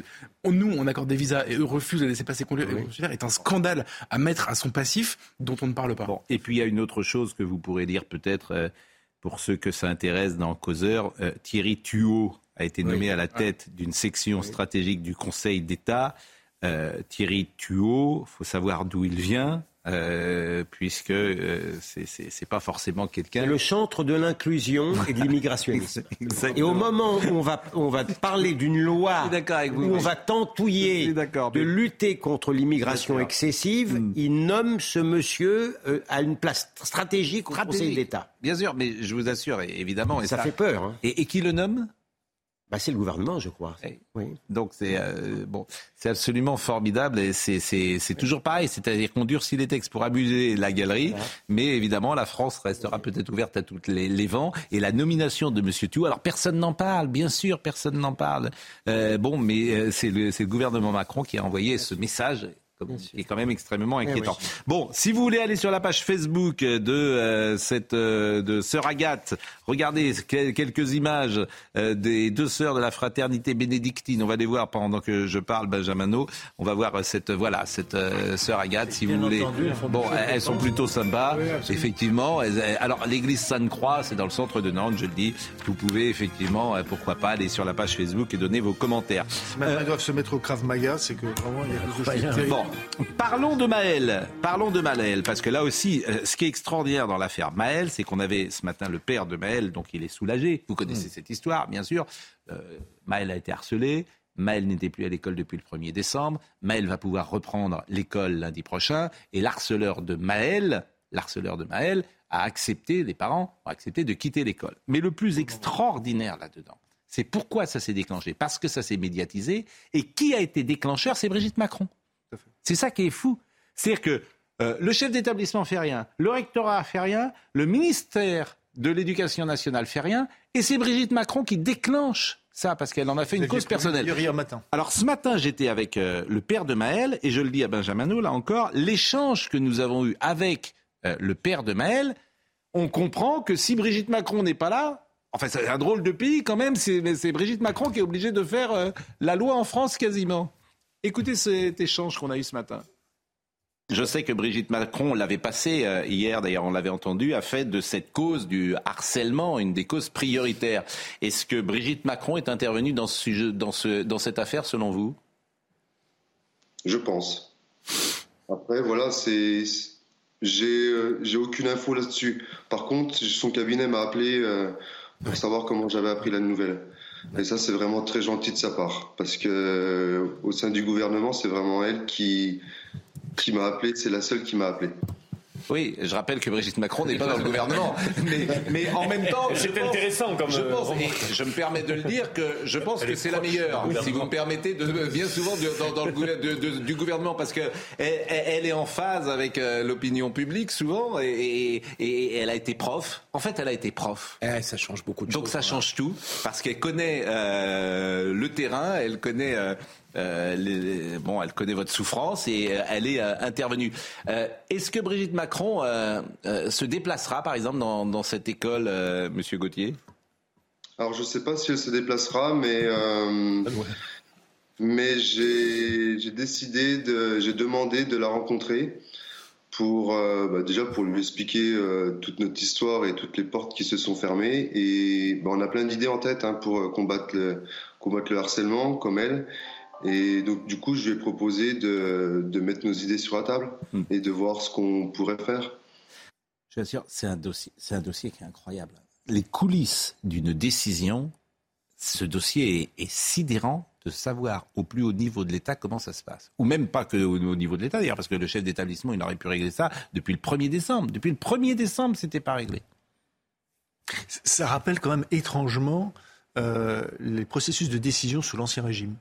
nous on accorde des visas et eux refusent les laissez-passer consulaires est un scandale à mettre à son passif dont on ne parle pas. Bon, et puis il y a une autre chose que vous pourrez dire peut-être euh, pour ceux que ça intéresse dans Causeur. Thierry Thuot a été nommé à la tête d'une section stratégique du Conseil d'État. Thierry Thuot, faut savoir d'où il vient. Euh, puisque euh, c'est- pas forcément quelqu'un. Le chantre de l'inclusion et de l'immigration. Et au moment où on va, on va parler d'une loi où on va tentouiller de lutter contre l'immigration excessive, il nomme ce monsieur euh, à une place stratégique au Conseil d'État. Bien sûr, mais je vous assure, évidemment. et Ça fait peur, hein. Et, et qui le nomme? Bah, C'est le gouvernement, je crois. Oui. Donc c'est euh, bon, c'est absolument formidable et c'est c'est c'est toujours pareil, c'est-à-dire qu'on durcit les textes pour abuser la galerie, mais évidemment la France restera peut-être ouverte à toutes les, les vents et la nomination de Monsieur Thiou. Alors personne n'en parle, bien sûr, personne n'en parle. Euh, bon, mais euh, c'est le c'est le gouvernement Macron qui a envoyé ce message. Qui est quand même extrêmement inquiétant. Bon, si vous voulez aller sur la page Facebook de euh, cette euh, de sœur Agathe, regardez quel- quelques images euh, des deux sœurs de la fraternité bénédictine. On va les voir pendant que je parle, Benjamino. On va voir euh, cette voilà cette euh, sœur Agathe, si vous voulez. entendu, elles font bon, elles sont plutôt sympas, effectivement. Alors l'église Sainte-Croix, c'est dans le centre de Nantes, je le dis. Vous pouvez effectivement, euh, pourquoi pas, aller sur la page Facebook et donner vos commentaires. Maintenant, ils doivent se mettre au Krav Maga, c'est que vraiment, il y a quelque chose. Bon, parlons de Maël. Parlons de Maël, parce que là aussi, euh, ce qui est extraordinaire dans l'affaire Maël, c'est qu'on avait ce matin le père de Maël, donc il est soulagé. Vous connaissez cette histoire, bien sûr. Euh, Maël a été harcelé. Maël n'était plus à l'école depuis le 1er décembre. Maël va pouvoir reprendre l'école lundi prochain. Et l'harceleur de Maël, l'harceleur de Maël, a accepté, les parents ont accepté de quitter l'école. Mais le plus extraordinaire là-dedans, c'est pourquoi ça s'est déclenché? Parce que ça s'est médiatisé. Et qui a été déclencheur? C'est Brigitte Macron. C'est ça qui est fou. C'est-à-dire que euh, le chef d'établissement fait rien, le rectorat fait rien, le ministère de l'Éducation nationale fait rien, et c'est Brigitte Macron qui déclenche ça parce qu'elle en a fait une cause personnelle. Hier matin. Alors ce matin, j'étais avec euh, le père de Maël, et je le dis à Benjamin, là encore, l'échange que nous avons eu avec euh, le père de Maël, on comprend que si Brigitte Macron n'est pas là, enfin c'est un drôle de pays quand même, c'est mais c'est Brigitte Macron qui est obligée de faire euh, la loi en France quasiment. Écoutez cet échange qu'on a eu ce matin. Je sais que Brigitte Macron l'avait passé euh, hier, d'ailleurs on l'avait entendu, a fait de cette cause du harcèlement une des causes prioritaires. Est-ce que Brigitte Macron est intervenue dans, ce sujet, dans, ce, dans cette affaire selon vous? Je pense. Après, voilà, c'est. J'ai euh, j'ai aucune info là-dessus. Par contre, son cabinet m'a appelé euh, pour savoir comment j'avais appris la nouvelle. Et ça, c'est vraiment très gentil de sa part. Parce que euh, au sein du gouvernement, c'est vraiment elle qui, qui m'a appelé. C'est la seule qui m'a appelé. Oui, je rappelle que Brigitte Macron n'est pas dans le gouvernement. Mais, mais en même temps, C'est intéressant comme, Je, euh, pense, et je me permets de le dire que je pense Elle que est c'est la meilleure, du si vous me permettez, de, bien souvent de- dans, dans le gouver- de- de- du gouvernement, parce que elle, elle est en phase avec euh, l'opinion publique souvent, et, et- et elle a été prof. En fait, elle a été prof. ça change beaucoup de Donc ça change tout, parce qu'elle connaît euh, le terrain, elle connaît. euh, euh, les- bon, elle connaît votre souffrance et euh, elle est euh, intervenue. Euh, Est-ce que Brigitte Macron euh, euh, se déplacera, par exemple, dans, dans cette école, euh, Monsieur Gauthier? Alors, je sais pas si elle se déplacera, mais. euh, Mais j'ai décidé, de, j'ai demandé de la rencontrer pour euh, bah, déjà pour lui expliquer euh, toute notre histoire et toutes les portes qui se sont fermées. Et bah, on a plein d'idées en tête hein, pour combattre le, combattre le harcèlement comme elle. Et donc, du coup, je lui ai proposé de, de mettre nos idées sur la table Hmm. et de voir ce qu'on pourrait faire. Je vous assure, c'est un dossier, c'est un dossier qui est incroyable. Les coulisses d'une décision, ce dossier est, est sidérant de savoir au plus haut niveau de l'État comment ça se passe. Ou même pas que au, au niveau de l'État d'ailleurs, parce que le chef d'établissement, il aurait pu régler ça depuis le 1er décembre. Depuis le 1er décembre, c'était pas réglé. Ça rappelle quand même étrangement euh, les processus de décision sous l'Ancien Régime.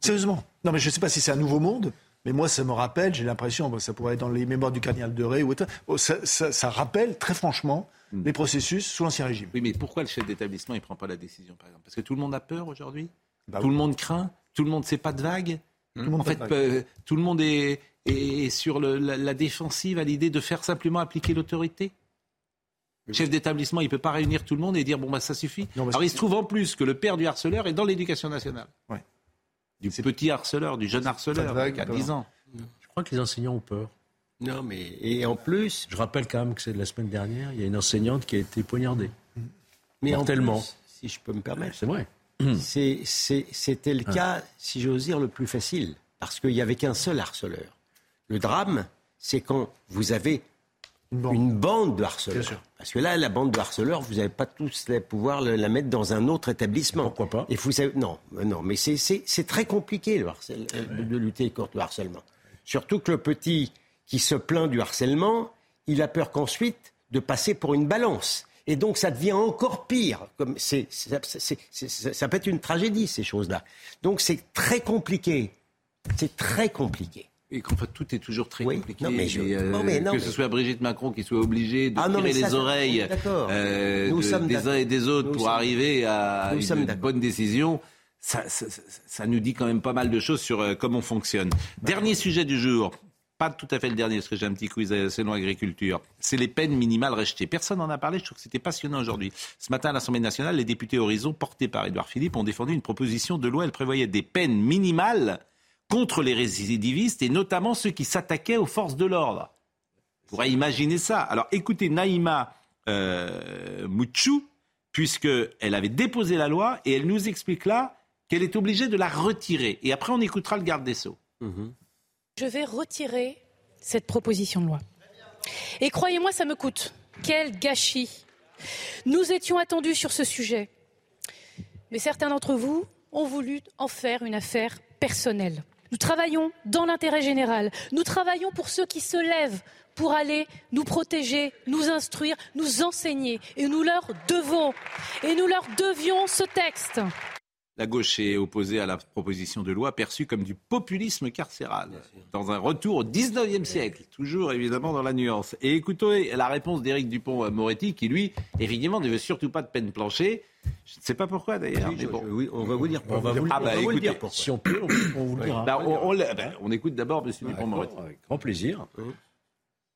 Sérieusement. Non, mais je ne sais pas si c'est un nouveau monde, mais moi, ça me rappelle, j'ai l'impression, bon, ça pourrait être dans les mémoires du cardinal de Ré ou autre, oh, ça, ça- ça rappelle très franchement les processus sous l'Ancien Régime. Oui, mais pourquoi le chef d'établissement ne prend pas la décision, par exemple? Parce que tout le monde a peur aujourd'hui? Bah Tout oui. le monde craint? Tout le monde ne sait pas de vague Tout le monde En fait, euh, tout le monde est, est sur le- la, la défensive à l'idée de faire simplement appliquer l'autorité? Le chef d'établissement, il ne peut pas réunir tout le monde et dire bon bah ça suffit. Non, Alors il se trouve en plus que le père du harceleur est dans l'éducation nationale. Ouais. Du petit harceleur, du jeune harceleur, vague, qui a pas 10 ans. Je crois que les enseignants ont peur. Non, mais et en plus, Je rappelle quand même que c'est de la semaine dernière, il y a une enseignante qui a été poignardée. mais en plus, si je peux me permettre, C'est vrai. c'était le cas, si j'ose dire, le plus facile, parce qu'il n'y avait qu'un seul harceleur. Le drame, c'est quand vous avez une bande, de harceleurs. Parce que là, la bande de harceleurs, vous n'avez pas tous le pouvoir la mettre dans un autre établissement. Pourquoi pas Et vous savez, non, euh, non, mais c'est- très compliqué le harcèle- euh, de, de lutter contre le harcèlement. Surtout que le petit qui se plaint du harcèlement, il a peur qu'ensuite de passer pour une balance. Et donc ça devient encore pire. Comme ça peut être une tragédie ces choses-là. Donc c'est très compliqué. C'est très compliqué. Et qu'en fait, tout est toujours très Oui, compliqué. non, mais je- Et, euh, non, mais non, que mais- ce soit Brigitte Macron qui soit obligée de Ah, tirer ça, les oreilles euh, Nous de- sommes des uns et des autres Nous pour arriver à Nous une bonne décision, ça, ça- ça- ça nous dit quand même pas mal de choses sur euh, comment on fonctionne. Dernier sujet du jour. Pas tout à fait le dernier, parce que j'ai un petit quiz euh, selon agriculture. C'est les peines minimales rejetées. Personne n'en a parlé, je trouve que c'était passionnant aujourd'hui. Ce matin, à l'Assemblée nationale, les députés Horizon, portés par Édouard Philippe, ont défendu une proposition de loi. Elle prévoyait des peines minimales contre les récidivistes et notamment ceux qui s'attaquaient aux forces de l'ordre. On pourrait imaginer ça. Alors écoutez Naïma euh, Mouchou, puisqu'elle avait déposé la loi et elle nous explique là qu'elle est obligée de la retirer. Et après, on écoutera le garde des Sceaux. Je vais retirer cette proposition de loi. Et croyez-moi, ça me coûte. Quel gâchis. Nous étions attendus sur ce sujet. Mais certains d'entre vous ont voulu en faire une affaire personnelle. Nous travaillons dans l'intérêt général. Nous travaillons pour ceux qui se lèvent pour aller nous protéger, nous instruire, nous enseigner. Et nous leur devons. Et nous leur devions ce texte. La gauche est opposée à la proposition de loi perçue comme du populisme carcéral, dans un retour au 19e siècle, toujours évidemment dans la nuance. Et écoutez la réponse d'Éric Dupont-Moretti, qui lui, évidemment, ne veut surtout pas de peine planchée. Je ne sais pas pourquoi d'ailleurs. mais bon. Oui, on va vous dire On va vous, on va vous dire pourquoi. Si on peut, on, on vous le dira. Bah, on, on l'a- bah, on écoute d'abord M. Dupont-Moretti. Avec grand plaisir.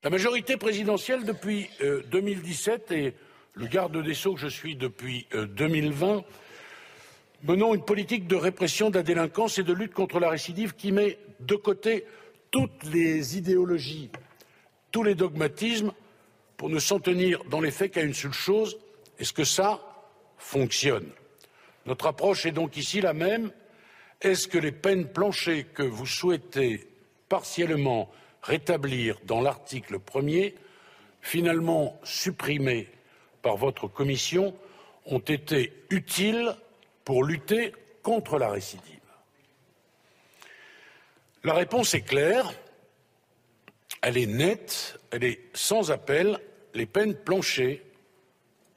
La majorité présidentielle depuis euh, 2017 et le garde des Sceaux que je suis depuis euh, 2020 menons une politique de répression de la délinquance et de lutte contre la récidive qui met de côté toutes les idéologies, tous les dogmatismes pour ne s'en tenir dans les faits qu'à une seule chose est-ce que ça fonctionne Notre approche est donc ici la même. Est-ce que les peines planchées que vous souhaitez partiellement rétablir dans l'article premier, finalement supprimées par votre commission, ont été utiles pour lutter contre la récidive La réponse est claire, elle est nette, elle est sans appel. Les peines planchées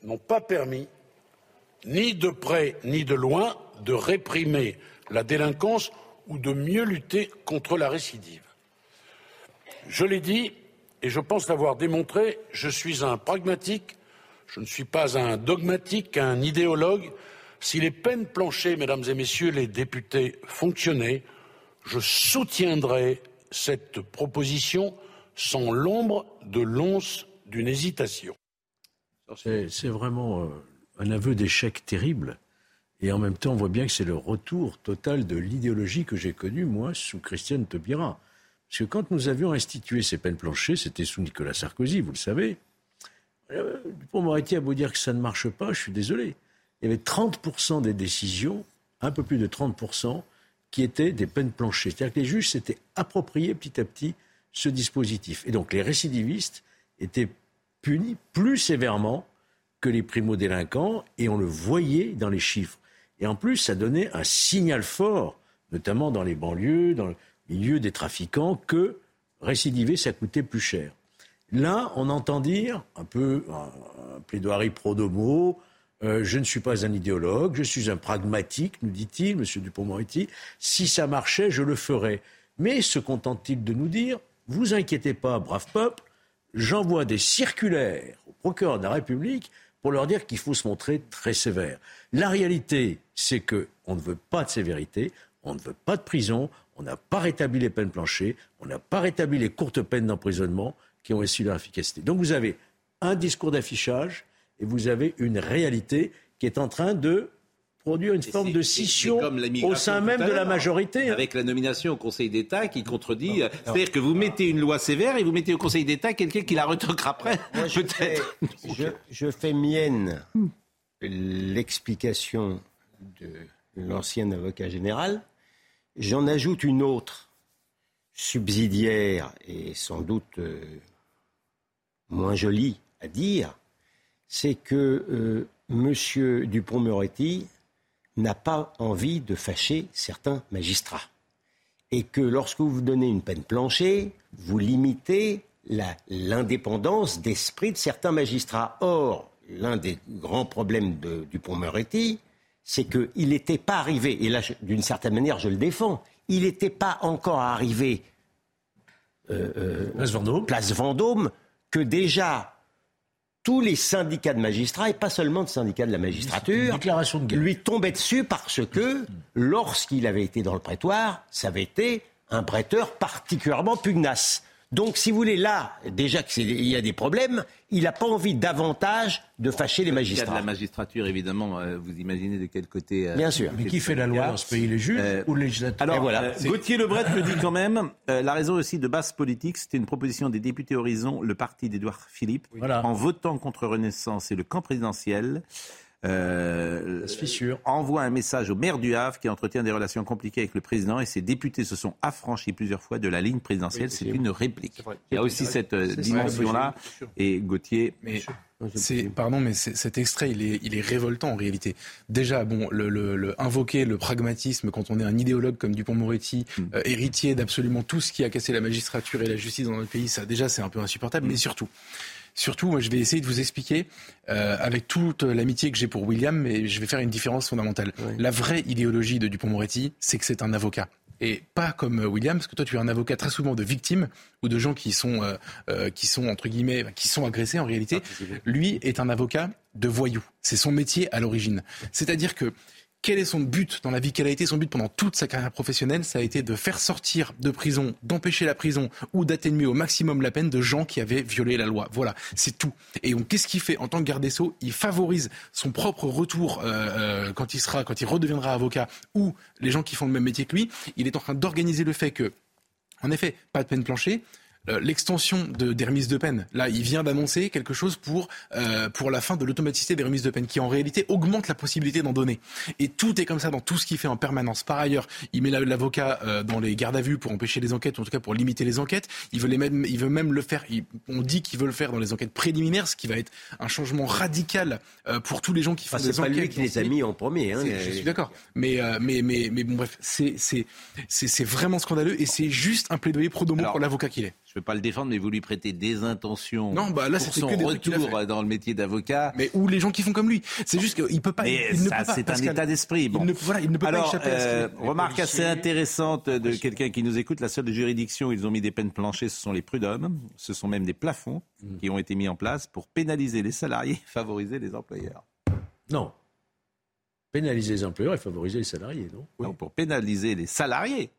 n'ont pas permis, ni de près ni de loin, de réprimer la délinquance ou de mieux lutter contre la récidive. Je l'ai dit et je pense l'avoir démontré, je suis un pragmatique, je ne suis pas un dogmatique, un idéologue. Si les peines planchées, mesdames et messieurs les députés, fonctionnaient, je soutiendrai cette proposition sans l'ombre de l'once d'une hésitation. C'est vraiment euh, un aveu d'échec terrible. Et en même temps, on voit bien que c'est le retour total de l'idéologie que j'ai connue, moi, sous Christiane Taubira. Parce que quand nous avions institué ces peines planchées, c'était sous Nicolas Sarkozy, vous le savez. Euh, Dupond-Moretti a beau dire que ça ne marche pas, je suis désolé. Il y avait 30% des décisions, un peu plus de 30%, qui étaient des peines planchées. C'est-à-dire que les juges s'étaient appropriés petit à petit ce dispositif. Et donc les récidivistes étaient punis plus sévèrement que les primo-délinquants, et on le voyait dans les chiffres. Et en plus, ça donnait un signal fort, notamment dans les banlieues, dans le milieu des trafiquants, que récidiver, ça coûtait plus cher. Là, on entend dire, un peu un, plaidoirie pro-domo, euh, je ne suis pas un idéologue, je suis un pragmatique, nous dit-il, M. Dupont-Moretti. Si ça marchait, je le ferais. Mais se contente-t-il de nous dire, vous inquiétez pas, brave peuple, j'envoie des circulaires au procureur de la République pour leur dire qu'il faut se montrer très sévère. La réalité, c'est qu'on ne veut pas de sévérité, on ne veut pas de prison, on n'a pas rétabli les peines planchées, on n'a pas rétabli les courtes peines d'emprisonnement qui ont aussi leur efficacité. Donc vous avez un discours d'affichage et vous avez une réalité qui est en train de produire une forme de scission au sein même de la majorité. Hein. Avec la nomination au Conseil d'État qui contredit. C'est-à-dire que vous mettez une loi sévère et vous mettez au Conseil d'État quelqu'un qui la retoquera après, peut-être. Je, je, fais mienne l'explication de l'ancien avocat général. J'en ajoute une autre, subsidiaire et sans doute euh, moins jolie à dire. C'est que euh, M. Dupont-Moretti n'a pas envie de fâcher certains magistrats. Et que lorsque vous donnez une peine planchée, vous limitez l'indépendance d'esprit de certains magistrats. Or, l'un des grands problèmes de Dupont-Moretti, c'est qu'il n'était pas arrivé, et là, d'une certaine manière, je le défends, il n'était pas encore arrivé euh, euh, place, Vendôme. place Vendôme que déjà tous les syndicats de magistrats, et pas seulement de syndicats de la magistrature, lui tombaient dessus parce que, lorsqu'il avait été dans le prétoire, ça avait été un prêteur particulièrement pugnace. Donc, si vous voulez, là, déjà qu'il y a des problèmes, il n'a pas envie davantage de fâcher les magistrats. Il y a de la magistrature, évidemment, euh, vous imaginez de quel côté. Euh, Bien sûr. Mais qui fait la loi dans ce pays, les juges euh, ou les législateurs Alors, voilà. Gauthier Lebret me dit quand même, la raison aussi de base politique, c'était une proposition des députés Horizon, le parti d'Édouard Philippe, en votant contre Renaissance et le camp présidentiel. Euh, envoie un message au maire du Havre qui entretient des relations compliquées avec le président et ses députés se sont affranchis plusieurs fois de la ligne présidentielle. c'est une réplique. Il y a aussi cette euh, dimension-là. Et Gauthier. Mais c'est, pardon, mais cet extrait, il est, il est révoltant en réalité. Déjà, bon, le, le, invoquer le pragmatisme quand on est un idéologue comme Dupont-Moretti, mm. euh, héritier d'absolument tout ce qui a cassé la magistrature et la justice dans notre pays, ça déjà c'est un peu insupportable. Mais surtout, Surtout, moi, je vais essayer de vous expliquer, euh, avec toute l'amitié que j'ai pour William, mais je vais faire une différence fondamentale. La vraie idéologie de Dupont-Moretti, c'est que c'est un avocat. Et pas comme euh, William, parce que toi, tu es un avocat très souvent de victimes ou de gens qui sont, euh, qui sont entre guillemets, qui sont agressés en réalité. Lui est un avocat de voyous. C'est son métier à l'origine. C'est-à-dire que quel est son but dans la vie Quel a été son but pendant toute sa carrière professionnelle Ça a été de faire sortir de prison, d'empêcher la prison ou d'atténuer au maximum la peine de gens qui avaient violé la loi. Voilà, c'est tout. Et donc, qu'est-ce qu'il fait en tant que garde des sceaux? Il favorise son propre retour euh, euh, quand il sera, quand il redeviendra avocat ou les gens qui font le même métier que lui. Il est en train d'organiser le fait que, en effet, pas de peine planchée l'extension de, des remises de peine. Là, il vient d'annoncer quelque chose pour, euh, pour la fin de l'automaticité des remises de peine, qui en réalité augmente la possibilité d'en donner. Et tout est comme ça dans tout ce qu'il fait en permanence. Par ailleurs, il met l'avocat euh, dans les gardes à vue pour empêcher les enquêtes, ou en tout cas pour limiter les enquêtes. Il veut, les même, il veut même le faire, on dit qu'il veut le faire dans les enquêtes préliminaires, ce qui va être un changement radical euh, pour tous les gens qui font des enquêtes. C'est pas lui qui les a mis en premier. Hein, je suis d'accord. Mais, euh, mais, mais, mais bon, bref, c'est vraiment scandaleux et c'est juste un plaidoyer pro domo pour l'avocat qu'il est je ne veux pas le défendre, mais vous lui prêtez des intentions non, bah là, pour son que retour dans le métier d'avocat. Mais ou les gens qui font comme lui. C'est juste qu'il peut pas. Mais il, ça, c'est un état d'esprit. Bon. Il ne, voilà, il ne peut Alors, pas échapper euh, Remarque assez intéressante de quelqu'un qui nous écoute. La seule juridiction où ils ont mis des peines planchées, ce sont les prud'hommes. Ce sont même des plafonds mm. qui ont été mis en place pour pénaliser les salariés, favoriser les employeurs. Non. Pénaliser les employeurs et favoriser les salariés, non, non pour pénaliser les salariés.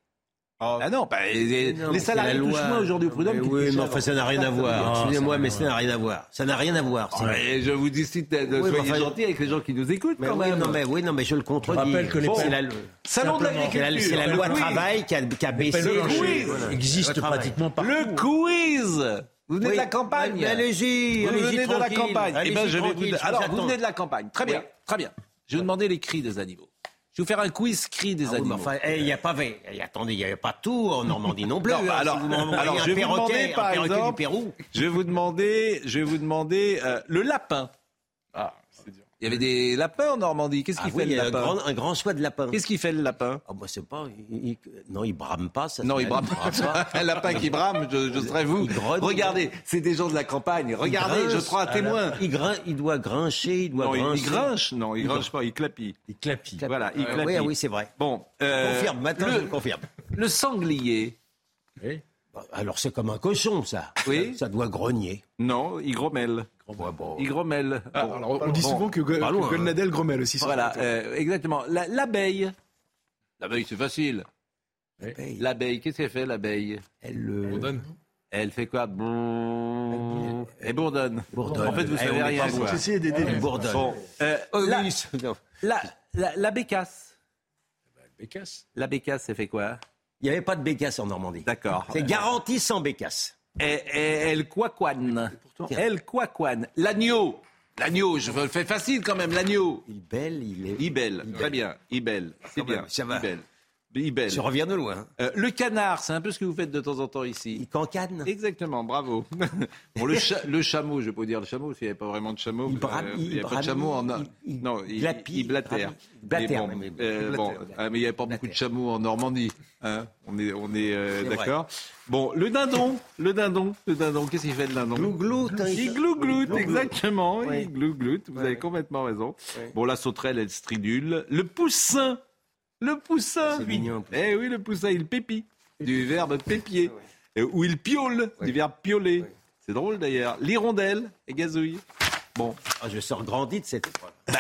Ah, ah non, les, salariés touchent moins aujourd'hui au prud'homme. Oui, mais enfin, ça n'a rien à voir. Excusez-moi, mais ça n'a rien à voir. Ça n'a rien à voir. je vous dis de oui, soyez gentil avec les gens qui nous écoutent quand même. Non, mais, oui, non, mais je le contredis. Je rappelle que les c'est la, Salon de l'agriculture. C'est la loi travail qui a, qui a baissé. Le quiz existe pratiquement partout. Le quiz vous venez de la campagne. Allez-y, Vous venez de la campagne. Eh ben, je vais vous... Alors, vous venez de la campagne. Très bien, très bien. Je vais vous demander les cris des animaux. Je vais vous faire un quiz cri des Ah oui, animaux. enfin, eh, il y a pas, eh, attendez, il n'y avait pas tout en Normandie non plus. Non, bah alors, Si vous m'envoyez alors, un je vais vous demander, un par perroquet exemple, du Pérou. je vais vous demander, je vais vous demander euh, le lapin. Ah. Il y avait des lapins en Normandie. Qu'est-ce Ah qu'il oui, fait il y le a un lapin grand, un grand choix de lapin. Qu'est-ce qu'il fait le lapin? Ah, moi, c'est pas. il- il- non, il brame pas. Ça Non, il brame pas. Un lapin qui brame, je, je serais vous. Regardez, c'est des gens de la campagne. Regardez, je prends un témoin. la- Il, grin- il doit grincher, il doit Non, il, grincer. il grinche. Non, il, Il grinche pas, il clapille. Il clapille. Voilà, il Euh, clapille. oui, ah oui, c'est vrai. Bon, euh, confirme, maintenant le, je le confirme. le sanglier. Bah, Alors c'est comme un cochon, ça. Oui. Ça, ça doit grogner. Non, il grommelle. Il grommelle. Ah, Bon, alors, on dit souvent que, que. Golnadel grommelle aussi. Voilà, le euh, exactement. La- L'abeille. L'abeille, c'est facile. L'abeille, qu'est-ce qu'elle fait, l'abeille Elle euh, Bourdonne. Elle fait quoi? Elle bourdonne. Bourdonne. En fait, vous savez rien. essayé d'aider. Elle bourdonne. Bon, euh, Oh, la, la, la, la bécasse. Bécasse. La bécasse, elle fait quoi? Il n'y avait pas de bécasse en Normandie. D'accord. C'est garanti sans bécasse. Elle, elle, elle quaquane. Elle quaquane. L'agneau. L'agneau, je le fais facile quand même, l'agneau. Il belle, il est. Ibel, très bien. Ibel, c'est bien. ça va. Ibel. Ibel. Je reviens de loin. Euh, le canard, c'est un peu ce que vous faites de temps en temps ici. Il cancane. Exactement, bravo. bon, le, cha- le chameau, je vais pas dire le chameau, qu'il n'y avait pas vraiment de chameau. Il brame- Euh, il il n'y avait pas de brame- chameau en. il- il non, il, il blatère. brame- il blatère, Mais bon, oui, euh, il bon, blatère. ah, mais il n'y avait pas beaucoup de chameaux en Normandie. hein. on est, on est C'est d'accord. Bon, le dindon, le dindon, le dindon, qu'est-ce qu'il fait le dindon? Glougloute. hein, il il- glougloute, Glougloute. exactement. Il glougloute, vous avez complètement raison. Bon, la sauterelle, elle stridule. Le poussin, le poussin. C'est mignon. Eh oui, le poussin, il pépit. Du verbe pépier. Euh, Ou il piole, du verbe pioler. C'est drôle d'ailleurs. L'hirondelle et gazouille. Bon, Ah, je sors grandi de cette épreuve.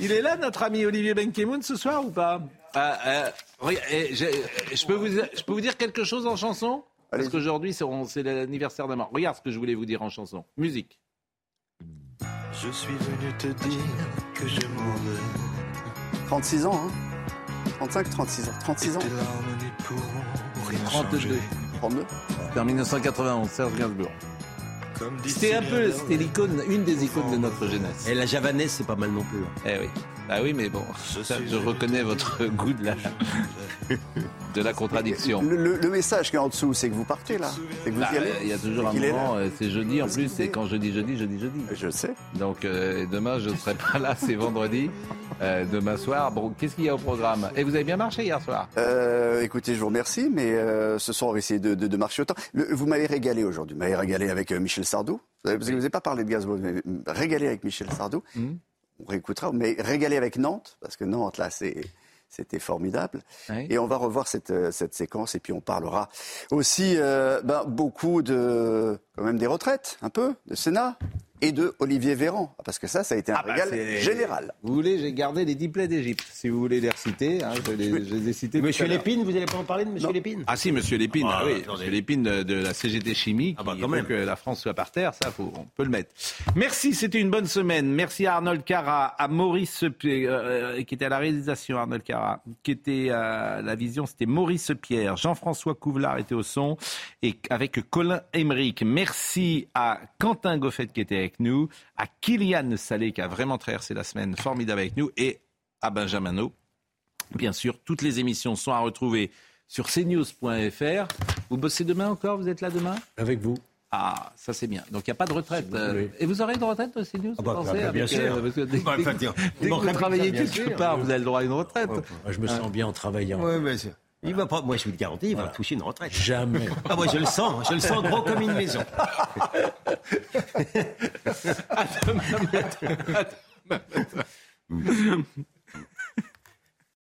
il est là, notre ami Olivier Benkemoun, ce soir ou pas? Ah, euh, eh, je, peux vous, je peux vous dire quelque chose en chanson? Parce qu'aujourd'hui, c'est c'est l'anniversaire d'un mort. Regarde ce que je voulais vous dire en chanson. Musique. Je suis venu te dire que je m'en vais. 36 ans, hein 35, 36 ans. 36 ans. Rien 32. changer. 32. C'était en 1991, Serge Gainsbourg. C'était un peu, c'était l'icône, une des icônes de notre jeunesse. Et la javanaise, c'est pas mal non plus. hein. Eh oui. Ah oui, mais bon, ça, je reconnais votre goût de la, de la contradiction. Le, le- le message qui est en dessous, c'est que vous partez là. C'est que vous Bah, y allez. Il y a toujours un moment, euh, c'est jeudi en plus, et quand je dis jeudi, je dis jeudi. Je sais. Donc euh, demain, je ne serai pas là, c'est vendredi. Euh, demain soir, bon, qu'est-ce qu'il y a au programme? Et vous avez bien marché hier soir? Euh, écoutez, je vous remercie, mais euh, ce soir, on va essayer de, de- de marcher autant. Le- vous m'avez régalé aujourd'hui. Vous m'avez régalé avec euh, Michel Sardou. Parce que vous n'avez pas parlé de Gazebo, mais régalé avec Michel Sardou. Mhm. On réécoutera, mais régalé avec Nantes, parce que Nantes, là, c'est. C'était formidable. Oui. Et on va revoir cette, euh, cette séquence et puis on parlera aussi euh, ben, beaucoup de, quand même des retraites, un peu, de Sénat et de Olivier Véran. Parce que ça, ça a été un Ah bah, régal général. Vous voulez, j'ai gardé les 10 plaies d'Égypte. Si vous voulez les reciter, hein, je, les, je les ai cités. Monsieur. Lépine, vous n'allez pas en parler de Monsieur Non. Lépine Ah si, Monsieur Lépine, Ah, ah, oui, attendez. Monsieur Lépine de, de la CGT Chimie, Ah bah, qui quand veut même. que la France soit par terre, ça, faut, on peut le mettre. Merci, c'était une bonne semaine. Merci à Arnold Cara, à Maurice, Pi- euh, qui était à la réalisation, Arnold Cara, qui était à la vision, c'était Maurice Pierre, Jean-François Couvelard était au son, et avec Colin Emerick. Merci à Quentin Goffet qui était avec nous, à Kylian Salé qui a vraiment traversé la semaine formidable avec nous, et à Benjamin No. Bien sûr, toutes les émissions sont à retrouver sur cnews.fr. Vous bossez demain encore? Vous êtes là demain? Avec vous. Ah, ça c'est bien. Donc il n'y a pas de retraite. vous euh. Et vous aurez une retraite au CNews Ah bah, vous bah, pensez, bah, bien avec, sûr. parce que dès, Bah, dès- que vous travaillez quelque part, vous avez le droit à une retraite. Moi, je me sens bien en travaillant. Oui, bien sûr. Il va pas, moi je vous le garantis, il va toucher une retraite. Jamais. Ah, moi je le sens, je le sens gros comme une maison. À demain matin. À demain matin.